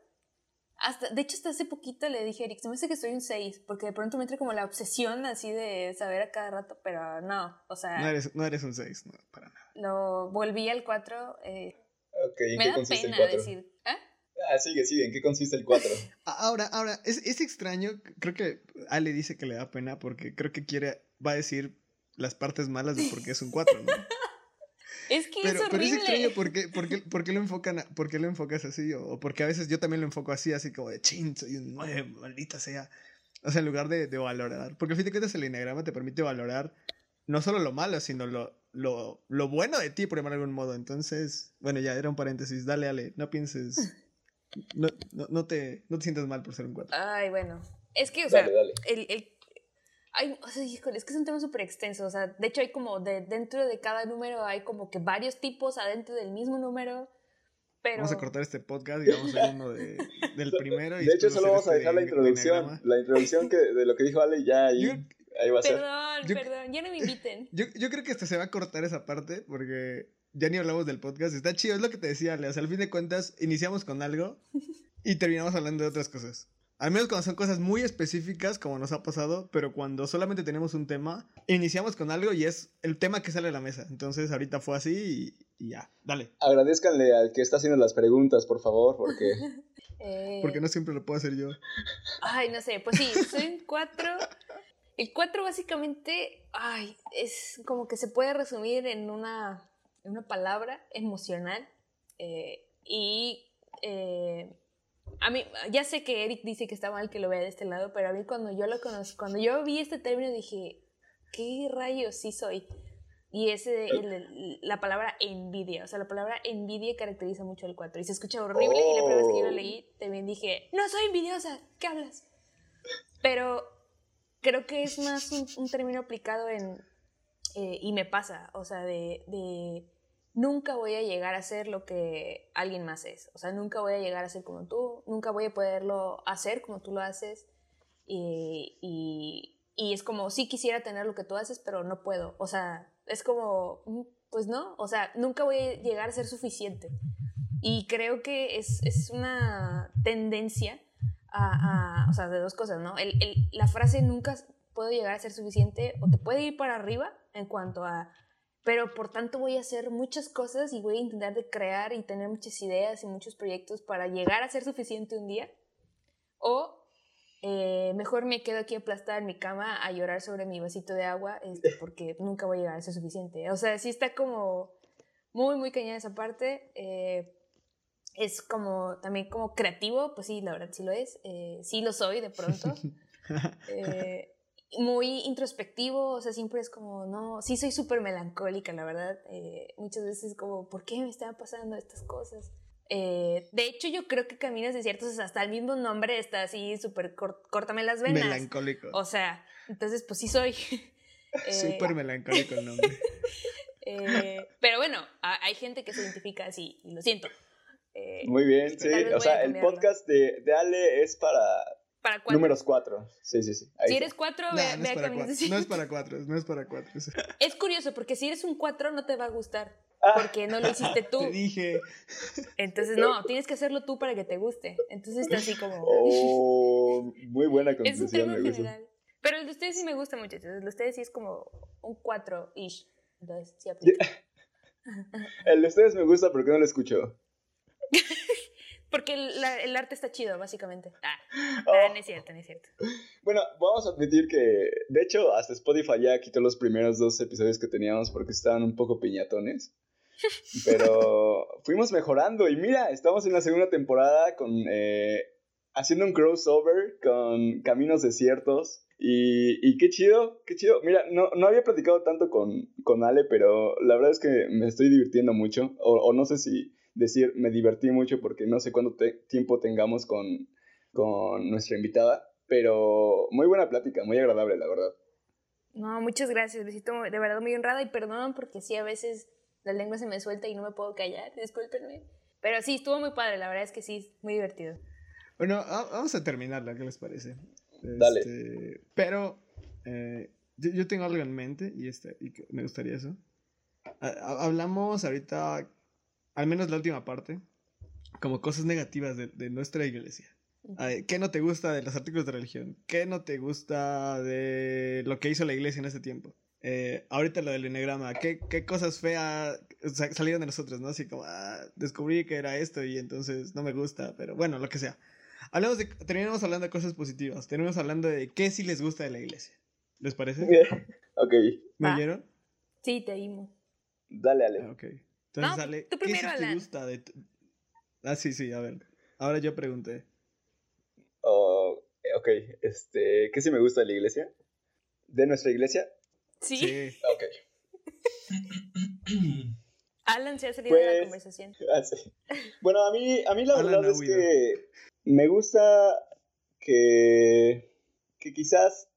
[SPEAKER 2] Hasta, de hecho, hasta hace poquito le dije a Eric, se me hace que soy un 6, porque de pronto me entra como la obsesión así de saber a cada rato, pero no, o sea...
[SPEAKER 1] No eres, no eres un 6, no, para nada.
[SPEAKER 2] Lo volví al 4. Eh,
[SPEAKER 3] Ok, ¿en
[SPEAKER 2] me
[SPEAKER 3] qué
[SPEAKER 2] da
[SPEAKER 3] consiste el
[SPEAKER 2] pena
[SPEAKER 3] 4?
[SPEAKER 2] decir. ¿eh?
[SPEAKER 3] Ah, sigue, sigue, ¿en qué consiste el 4?
[SPEAKER 1] Ahora, ahora, es, es extraño, creo que Ale dice que le da pena porque creo que quiere, va a decir las partes malas de por qué es un 4, ¿no?
[SPEAKER 2] Es que
[SPEAKER 1] Pero,
[SPEAKER 2] es
[SPEAKER 1] pero es
[SPEAKER 2] horrible.
[SPEAKER 1] extraño por qué, por qué- por qué lo enfocan, a- por qué lo enfocas así, o, o porque a veces yo también lo enfoco así, así como de chin, soy un 9, maldita sea. O sea, en lugar de, de valorar. Porque al fin de cuentas el enneagrama te permite valorar no solo lo malo, sino lo, lo, lo bueno de ti, por llamarlo de algún modo. Entonces, bueno, ya era un paréntesis. Dale, Ale, no pienses. No, no, no te, no te sientas mal por ser un 4.
[SPEAKER 2] Ay, bueno. Es que, o sea,
[SPEAKER 3] Dale, dale.
[SPEAKER 2] el, el, hay, o sea, híjole, es que es un tema súper extenso. O sea, de hecho hay como, de, dentro de cada número hay como que varios tipos adentro del mismo número. Pero...
[SPEAKER 1] Vamos a cortar este podcast y vamos a uno de, del primero. Y
[SPEAKER 3] De hecho, solo vamos a dejar la
[SPEAKER 1] este de
[SPEAKER 3] introducción. La introducción que, de lo que dijo Ale ya ahí,
[SPEAKER 1] Yo-
[SPEAKER 3] ahí va a ser.
[SPEAKER 2] Perdón,
[SPEAKER 1] Yo-
[SPEAKER 2] perdón, ya no me inviten.
[SPEAKER 1] Yo, yo creo que hasta se va a cortar esa parte porque ya ni hablamos del podcast. Está chido, es lo que te decía, Ale. O sea, al fin de cuentas, iniciamos con algo y terminamos hablando de otras cosas. Al menos cuando son cosas muy específicas, como nos ha pasado, pero cuando solamente tenemos un tema, iniciamos con algo y es el tema que sale a la mesa. Entonces, ahorita fue así y, y ya, dale.
[SPEAKER 3] Agradezcanle al que está haciendo las preguntas, por favor, porque
[SPEAKER 2] Eh,
[SPEAKER 1] Porque no siempre lo puedo hacer yo.
[SPEAKER 2] Ay, no sé, pues sí, soy 4. El 4 básicamente, ay, es como que se puede resumir en una, en una palabra emocional. eh, y eh, a mí, ya sé que Eric dice que está mal que lo vea de este lado, pero a mí cuando yo lo conocí, cuando yo vi este término dije, ¿qué rayos sí soy? Y es el- el- la palabra envidia. O sea, la palabra envidia caracteriza mucho al 4. Y se escucha horrible. Y la primera vez que yo lo leí, también dije, no soy envidiosa, ¿qué hablas? Pero creo que es más un, un término aplicado en... eh, y me pasa, o sea, de nunca voy a llegar a ser lo que alguien más es. O sea, nunca voy a llegar a ser como tú, nunca voy a poderlo hacer como tú lo haces. Y, y, es como, sí quisiera tener lo que tú haces, pero no puedo. O sea, es como, mm, pues no, o sea, nunca voy a llegar a ser suficiente. Y creo que es, es una tendencia a, a- o sea, de dos cosas, ¿no? El, el- la frase nunca puedo llegar a ser suficiente o te puede ir para arriba en cuanto a, pero por tanto voy a hacer muchas cosas y voy a intentar de crear y tener muchas ideas y muchos proyectos para llegar a ser suficiente un día. O eh, mejor me quedo aquí aplastada en mi cama a llorar sobre mi vasito de agua este, porque nunca voy a llegar a ser suficiente. O sea, sí está como muy, muy cañada esa parte. eh, es como también como creativo, pues sí, la verdad sí lo es. eh, sí lo soy de pronto. Eh, muy introspectivo, o sea, siempre es como, no, sí soy súper melancólica, la verdad. eh, muchas veces como, ¿por qué me están pasando estas cosas? Eh, de hecho, yo creo que Caminos Desiertos, hasta el mismo nombre está así, súper, córtame las venas.
[SPEAKER 1] Melancólico.
[SPEAKER 2] O sea, entonces, pues sí soy. Eh,
[SPEAKER 1] Súper melancólico el nombre.
[SPEAKER 2] eh, pero bueno, a- hay gente que se identifica así, y lo siento. Eh,
[SPEAKER 3] muy bien, sí. O sea, el podcast de, de Ale es para
[SPEAKER 2] para cuatro.
[SPEAKER 3] números 4. Sí, sí, sí. Ahí
[SPEAKER 2] Si eres cuatro,
[SPEAKER 1] No,
[SPEAKER 2] ve,
[SPEAKER 1] no
[SPEAKER 2] ve
[SPEAKER 1] es
[SPEAKER 2] a
[SPEAKER 1] cuatro. No es para cuatro, no es para cuatro.
[SPEAKER 2] Es curioso, porque si eres un cuatro no te va a gustar.
[SPEAKER 3] Ah.
[SPEAKER 2] Porque no lo hiciste tú.
[SPEAKER 1] Te dije.
[SPEAKER 2] Entonces, no, tienes que hacerlo tú para que te guste. Entonces está así como.
[SPEAKER 3] Oh, muy buena
[SPEAKER 2] es un
[SPEAKER 3] conclusión,
[SPEAKER 2] término
[SPEAKER 3] me gusta.
[SPEAKER 2] general. Pero el de ustedes sí me gusta, muchachos. El de ustedes sí es como un 4-ish. Entonces, sí aplica.
[SPEAKER 3] El de ustedes me gusta porque no lo escucho.
[SPEAKER 2] Porque el, la- el arte está chido, básicamente. Ah,
[SPEAKER 3] Oh.
[SPEAKER 2] ah, no es cierto, no es cierto.
[SPEAKER 3] Bueno, vamos a admitir que, de hecho, hasta Spotify ya quitó los primeros dos episodios que teníamos porque estaban un poco piñatones. Pero fuimos mejorando y mira, estamos en la segunda temporada con eh, haciendo un crossover con Caminos Desiertos. Y, y qué chido, qué chido. Mira, no, no había platicado tanto con, con Ale, pero la verdad es que me estoy divirtiendo mucho. O, o no sé si decir me divertí mucho porque no sé cuánto te- tiempo tengamos con, con nuestra invitada. Pero muy buena plática, muy agradable, la verdad.
[SPEAKER 2] No, muchas gracias. Besito, de verdad muy honrada. Y perdón porque sí, a veces la lengua se me suelta y no me puedo callar. Discúlpenme. Pero sí, estuvo muy padre. La verdad es que sí, muy divertido.
[SPEAKER 1] Bueno, va- vamos a terminarla, ¿qué les parece?
[SPEAKER 3] Dale.
[SPEAKER 1] Este, pero eh, yo, yo tengo algo en mente y, este, y me gustaría eso. Ha- Hablamos ahorita, al menos la última parte, como cosas negativas de, de nuestra iglesia. ¿Qué no te gusta de los artículos de religión? ¿Qué no te gusta de lo que hizo la iglesia en ese tiempo? Eh, ahorita lo del enegrama, ¿qué, ¿qué, cosas feas salieron de nosotros, no? Así como, ah, descubrí que era esto y entonces no me gusta, pero bueno, lo que sea. Hablemos de, terminamos hablando de cosas positivas, terminamos hablando de qué sí les gusta de la iglesia. ¿Les parece?
[SPEAKER 3] ok.
[SPEAKER 1] ¿Me oyeron?
[SPEAKER 2] Sí, te oímos.
[SPEAKER 3] Dale, Ale.
[SPEAKER 1] Ah, ok. Entonces, Ale, ¿qué sí te gusta de Ah, sí, sí, a ver. Ahora yo pregunté.
[SPEAKER 3] Oh, ok, este, ¿qué sí me gusta de la iglesia? ¿De nuestra iglesia?
[SPEAKER 2] Sí.
[SPEAKER 3] Ok.
[SPEAKER 2] Alan se ha salido de la pues, conversación.
[SPEAKER 3] Ah, bueno, a mí, a mí la verdad es que me gusta que, que quizás,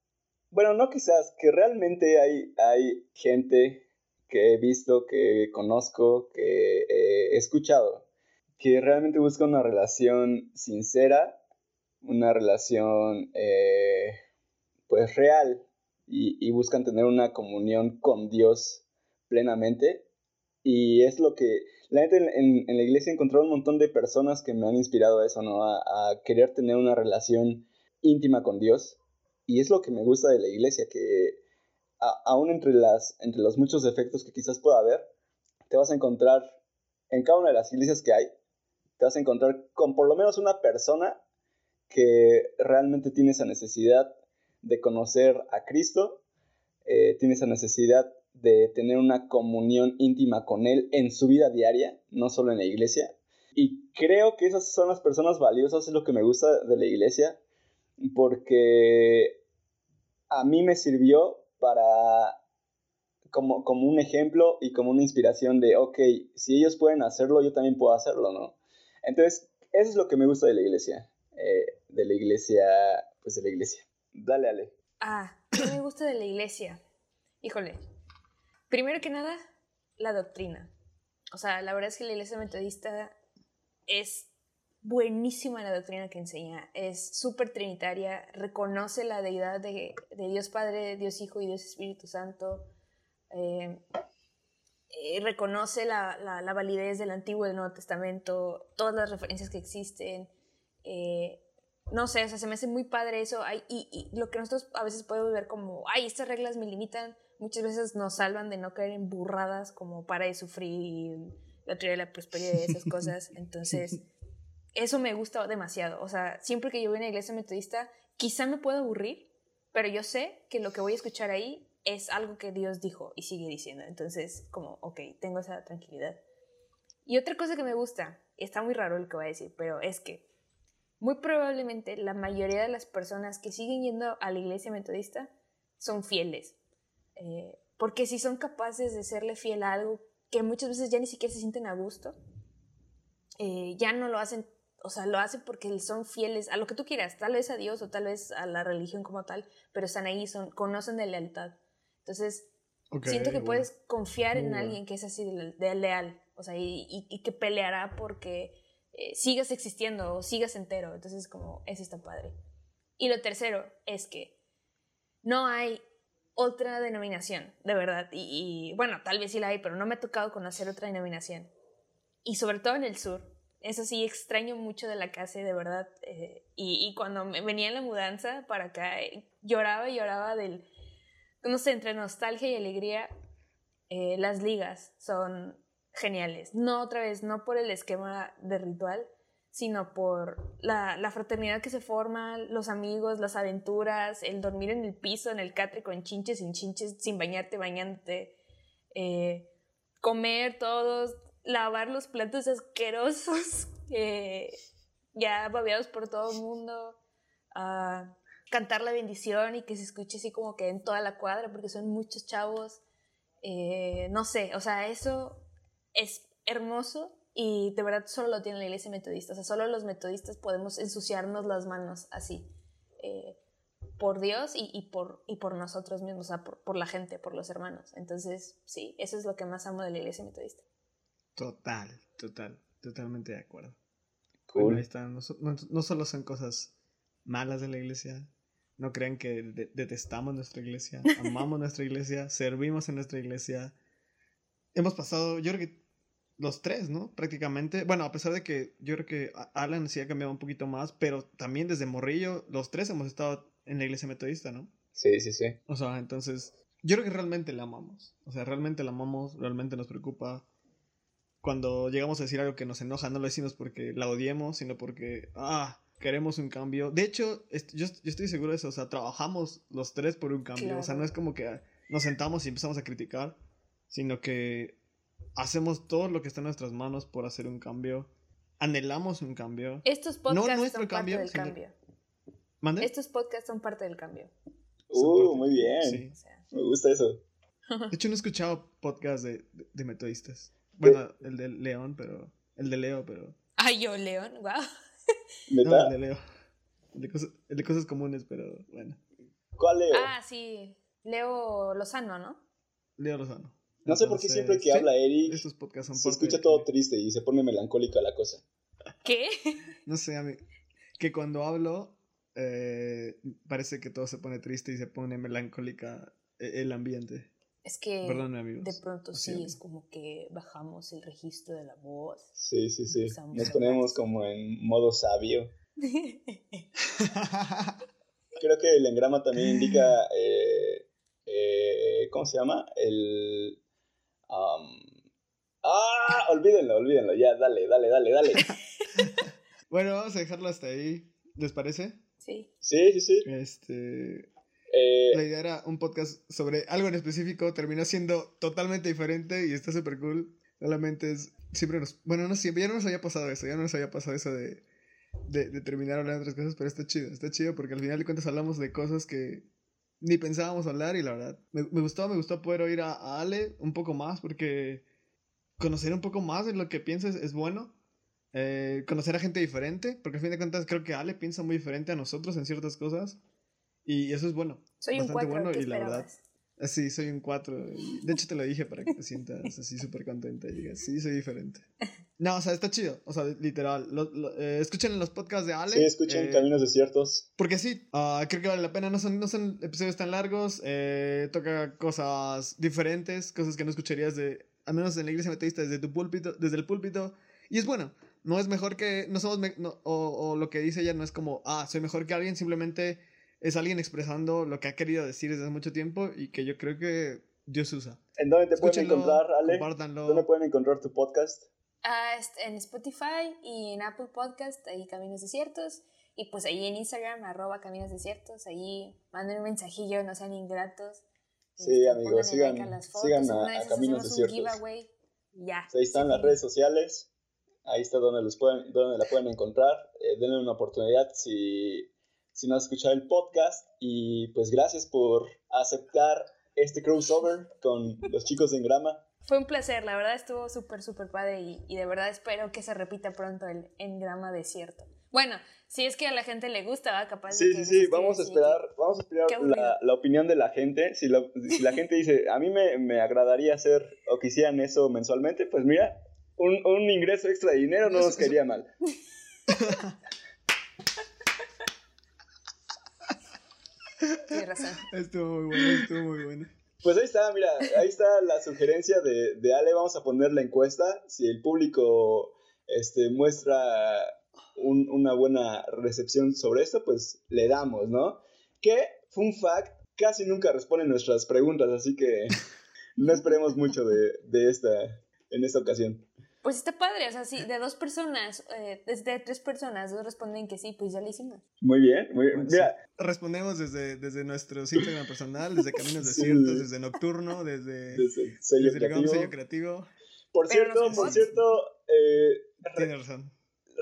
[SPEAKER 3] bueno, no quizás, que realmente hay, hay gente que he visto, que conozco, que he escuchado, que realmente busca una relación sincera, una relación eh, pues real y, buscan tener una comunión con Dios plenamente. Y es lo que la gente en, la iglesia he encontrado un montón de personas que me han inspirado a eso, ¿no? A, querer tener una relación íntima con Dios. Y es lo que me gusta de la iglesia, que aún entre, entre los muchos defectos que quizás pueda haber, te vas a encontrar en cada una de las iglesias que hay, te vas a encontrar con por lo menos una persona que realmente tiene esa necesidad de conocer a Cristo, eh, tiene esa necesidad de tener una comunión íntima con Él en su vida diaria, no solo en la iglesia. Y creo que esas son las personas valiosas, es lo que me gusta de la iglesia, porque a mí me sirvió para, como, como un ejemplo y como una inspiración de, ok, si ellos pueden hacerlo, yo también puedo hacerlo, ¿no? Entonces, eso es lo que me gusta de la iglesia, eh, de la iglesia, pues de la iglesia. Dale, Ale.
[SPEAKER 2] Ah, ¿qué me gusta de la iglesia? Híjole. Primero que nada, la doctrina. O sea, la verdad es que la iglesia metodista es buenísima la doctrina que enseña. Es súper trinitaria, reconoce la deidad de, Dios Padre, Dios Hijo y Dios Espíritu Santo. Eh, eh, reconoce la, la, validez del Antiguo y del Nuevo Testamento, todas las referencias que existen. Eh, no sé, o sea, se me hace muy padre eso. y, lo que nosotros a veces podemos ver como, ay, estas reglas me limitan, muchas veces nos salvan de no caer en burradas como para de sufrir la teoría de la prosperidad y esas cosas. Entonces, eso me gusta demasiado. O sea, siempre que yo voy a una iglesia metodista, quizá me pueda aburrir, pero yo sé que lo que voy a escuchar ahí es algo que Dios dijo y sigue diciendo. Entonces, como, ok, tengo esa tranquilidad. Y otra cosa que me gusta, está muy raro lo que voy a decir, pero es que muy probablemente la mayoría de las personas que siguen yendo a la iglesia metodista son fieles. Eh, porque si son capaces de serle fiel a algo que muchas veces ya ni siquiera se sienten a gusto, eh, ya no lo hacen, o sea, lo hacen porque son fieles a lo que tú quieras, tal vez a Dios o tal vez a la religión como tal, pero están ahí, son, conocen de lealtad. Entonces, siento que puedes confiar en alguien que es así de, leal, o sea, y, y que peleará porque eh, sigas existiendo o sigas entero. Entonces, como, eso está padre. Y lo tercero es que no hay otra denominación, de verdad. Y, bueno, tal vez sí la hay, pero no me ha tocado conocer otra denominación. Y sobre todo en el sur. Eso sí, extraño mucho de la casa, de verdad. Eh, y, cuando me venía en la mudanza para acá, eh, lloraba y lloraba del, no sé, entre nostalgia y alegría. las ligas son geniales. No otra vez, no por el esquema de ritual, sino por la, fraternidad que se forma, los amigos, las aventuras, el dormir en el piso, en el catre con chinches, sin chinches, sin bañarte, bañándote, eh, comer todos, lavar los platos asquerosos, ya babeados por todo el mundo, cantar la bendición y que se escuche así como que en toda la cuadra, porque son muchos chavos. Eh, no sé, o sea, eso es hermoso y de verdad solo lo tiene la iglesia metodista. O sea, solo los metodistas podemos ensuciarnos las manos así. Eh, por Dios y, por, y por nosotros mismos, o sea, por, la gente, por los hermanos. Entonces, sí, eso es lo que más amo de la iglesia metodista.
[SPEAKER 1] Total, total, totalmente de acuerdo. Cool. ahí está. No, no, solo son cosas malas de la iglesia, no crean que detestamos nuestra iglesia, amamos nuestra iglesia, servimos en nuestra iglesia. Hemos pasado, yo creo que los tres, ¿no? Prácticamente. Bueno, a pesar de que yo creo que Alan sí ha cambiado un poquito más, pero también desde Morrillo, los tres hemos estado en la iglesia metodista, ¿no?
[SPEAKER 3] Sí, sí, sí.
[SPEAKER 1] O sea, entonces, yo creo que realmente la amamos. O sea, realmente la amamos, realmente nos preocupa. Cuando llegamos a decir algo que nos enoja, no lo decimos porque la odiemos, sino porque, ah, queremos un cambio. De hecho, yo, estoy seguro de eso. O sea, trabajamos los tres por un cambio. O sea, no es como que nos sentamos y empezamos a criticar, sino que hacemos todo lo que está en nuestras manos por hacer un cambio. Anhelamos un cambio.
[SPEAKER 2] Estos podcasts no nuestro son cambio, parte del cambio. Estos podcasts son parte del cambio.
[SPEAKER 3] Uh, muy bien. Me gusta eso.
[SPEAKER 1] De hecho, no he escuchado podcast de, de, metodistas. Bueno, el de León, pero. El de Leo, pero.
[SPEAKER 2] Ay, yo, León, wow.
[SPEAKER 1] No, el de Leo. El de, cosas, el de cosas comunes, pero bueno.
[SPEAKER 3] ¿Cuál Leo?
[SPEAKER 2] Ah, sí. Leo Lozano, ¿no?
[SPEAKER 1] Leo Lozano.
[SPEAKER 3] No sé por qué siempre que habla Eric se escucha todo triste y se pone melancólica la cosa.
[SPEAKER 2] ¿Qué?
[SPEAKER 1] No sé, a mí, que cuando hablo eh, parece que todo se pone triste y se pone melancólica eh, el ambiente.
[SPEAKER 2] Es que de pronto sí es como que bajamos el registro de la voz.
[SPEAKER 3] Sí, sí, sí. Nos ponemos como en modo sabio. Creo que el engrama también indica, eh, ¿cómo se llama? El ah, olvídenlo, olvídenlo. Ya, dale, dale, dale, dale.
[SPEAKER 1] bueno, vamos a dejarlo hasta ahí. ¿Les parece?
[SPEAKER 2] Sí.
[SPEAKER 3] Sí, sí, sí.
[SPEAKER 1] Este. Eh, la idea era un podcast sobre algo en específico. Terminó siendo totalmente diferente y está súper cool. Solamente es. Siempre nos. Bueno, no siempre. Ya no nos había pasado eso. Ya no nos había pasado eso de. De, de terminar hablando de otras cosas, pero está chido. Está chido porque al final de cuentas hablamos de cosas que ni pensábamos hablar y la verdad, me, gustó, me gustó poder oír a, Ale un poco más porque conocer un poco más de lo que piensas es bueno. Eh, conocer a gente diferente, porque al fin de cuentas creo que Ale piensa muy diferente a nosotros en ciertas cosas y eso es bueno.
[SPEAKER 2] Soy bastante un bueno y la verdad.
[SPEAKER 1] Sí, soy un 4. De hecho, te lo dije para que te sientas así súper contenta y digas, sí, soy diferente. No, o sea, está chido. O sea, literal. Eh, escuchen los podcasts de Ale.
[SPEAKER 3] Sí, escuchen eh, Caminos Desiertos.
[SPEAKER 1] Porque sí, uh, creo que vale la pena. No son, no son episodios tan largos. Eh, toca cosas diferentes, cosas que no escucharías de, al menos en la iglesia metodista, desde tu púlpito, desde el púlpito. Y es bueno. No es mejor que. No somos. o, o lo que dice ella no es como, ah, soy mejor que alguien. Simplemente es alguien expresando lo que ha querido decir desde hace mucho tiempo y que yo creo que Dios usa.
[SPEAKER 3] ¿En dónde te pueden encontrar, Ale? ¿Dónde pueden encontrar tu podcast?
[SPEAKER 2] Ah, en Spotify y en Apple Podcast, ahí Caminos Desiertos. Y pues ahí en Instagram, arroba Caminos Desiertos, ahí manden un mensajillo, no sean ingratos.
[SPEAKER 3] Sí, este, amigos, sigan, a, sigan a, Caminos Desiertos.
[SPEAKER 2] Ya.
[SPEAKER 3] ahí están las redes sociales, ahí está donde, los pueden, donde la pueden encontrar. Eh, denle una oportunidad si si no has escuchado el podcast. Y pues gracias por aceptar este crossover con los chicos de Engrama.
[SPEAKER 2] Fue un placer, la verdad estuvo súper, súper padre y, de verdad espero que se repita pronto el Engrama Desierto. Bueno, si es que a la gente le gusta, va capaz
[SPEAKER 3] sí,
[SPEAKER 2] de
[SPEAKER 3] Sí, sí, vamos a esperar, vamos a esperar la, opinión de la gente. Si, si la gente dice, a mí me, me, agradaría hacer o quisieran eso mensualmente, pues mira, un, un ingreso extra de dinero no nos quería mal.
[SPEAKER 2] Tienes razón.
[SPEAKER 1] Estuvo muy bueno, estuvo muy bueno.
[SPEAKER 3] Pues ahí está, mira, ahí está la sugerencia de, de Ale. Vamos a poner la encuesta. Si el público este, muestra una buena recepción sobre esto, pues le damos, ¿no? Que, fun fact, casi nunca responden nuestras preguntas, así que no esperemos mucho de, de esta, en esta ocasión.
[SPEAKER 2] Pues está padre, o sea, sí, de dos personas, eh, desde tres personas, dos responden que sí, pues ya lo hicimos.
[SPEAKER 3] Muy bien, muy bien. Mira.
[SPEAKER 1] Respondemos desde, desde nuestro Instagram personal, desde Caminos Desiertos, desde Nocturno, desde,
[SPEAKER 3] desde sello, creativo.
[SPEAKER 1] sello creativo.
[SPEAKER 3] Por cierto, por cierto, eh,
[SPEAKER 1] Tienes razón.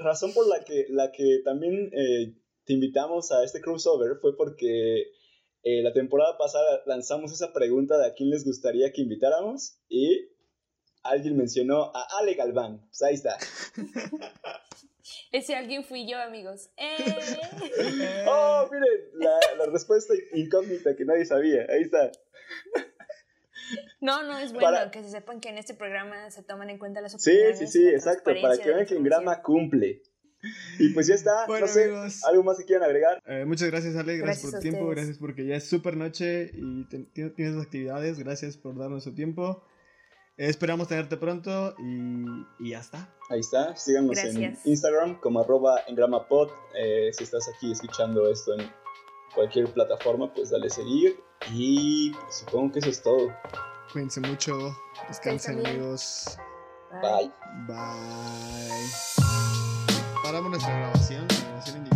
[SPEAKER 3] Razón por la que, la que también eh, te invitamos a este crossover fue porque eh, la temporada pasada lanzamos esa pregunta de a quién les gustaría que invitáramos y alguien mencionó a Ale Galván. Pues ahí está.
[SPEAKER 2] Ese alguien fui yo, amigos. ¡Eh!
[SPEAKER 3] ¡Oh, miren! La, la, respuesta incógnita que nadie sabía. Ahí está.
[SPEAKER 2] No, no, es bueno que se sepan que en este programa se toman en cuenta las opiniones.
[SPEAKER 3] Sí, sí, sí, exacto. Para que vean que Grama cumple. Y pues ya está. Bueno, no sé, amigos, ¿algo más que quieran agregar?
[SPEAKER 1] Eh, muchas gracias, Ale. Gracias, por tu tiempo. Gracias porque ya es súper noche y tienes actividades. Gracias por darnos su tiempo. Esperamos tenerte pronto y, ya está.
[SPEAKER 3] Ahí está, síganos en Instagram como arroba engramapod. Eh, si estás aquí escuchando esto en cualquier plataforma, pues dale seguir. Y pues, supongo que eso es todo.
[SPEAKER 1] Cuídense mucho, descansen amigos.
[SPEAKER 3] Bye.
[SPEAKER 1] Bye. Paramos nuestra grabación, grabación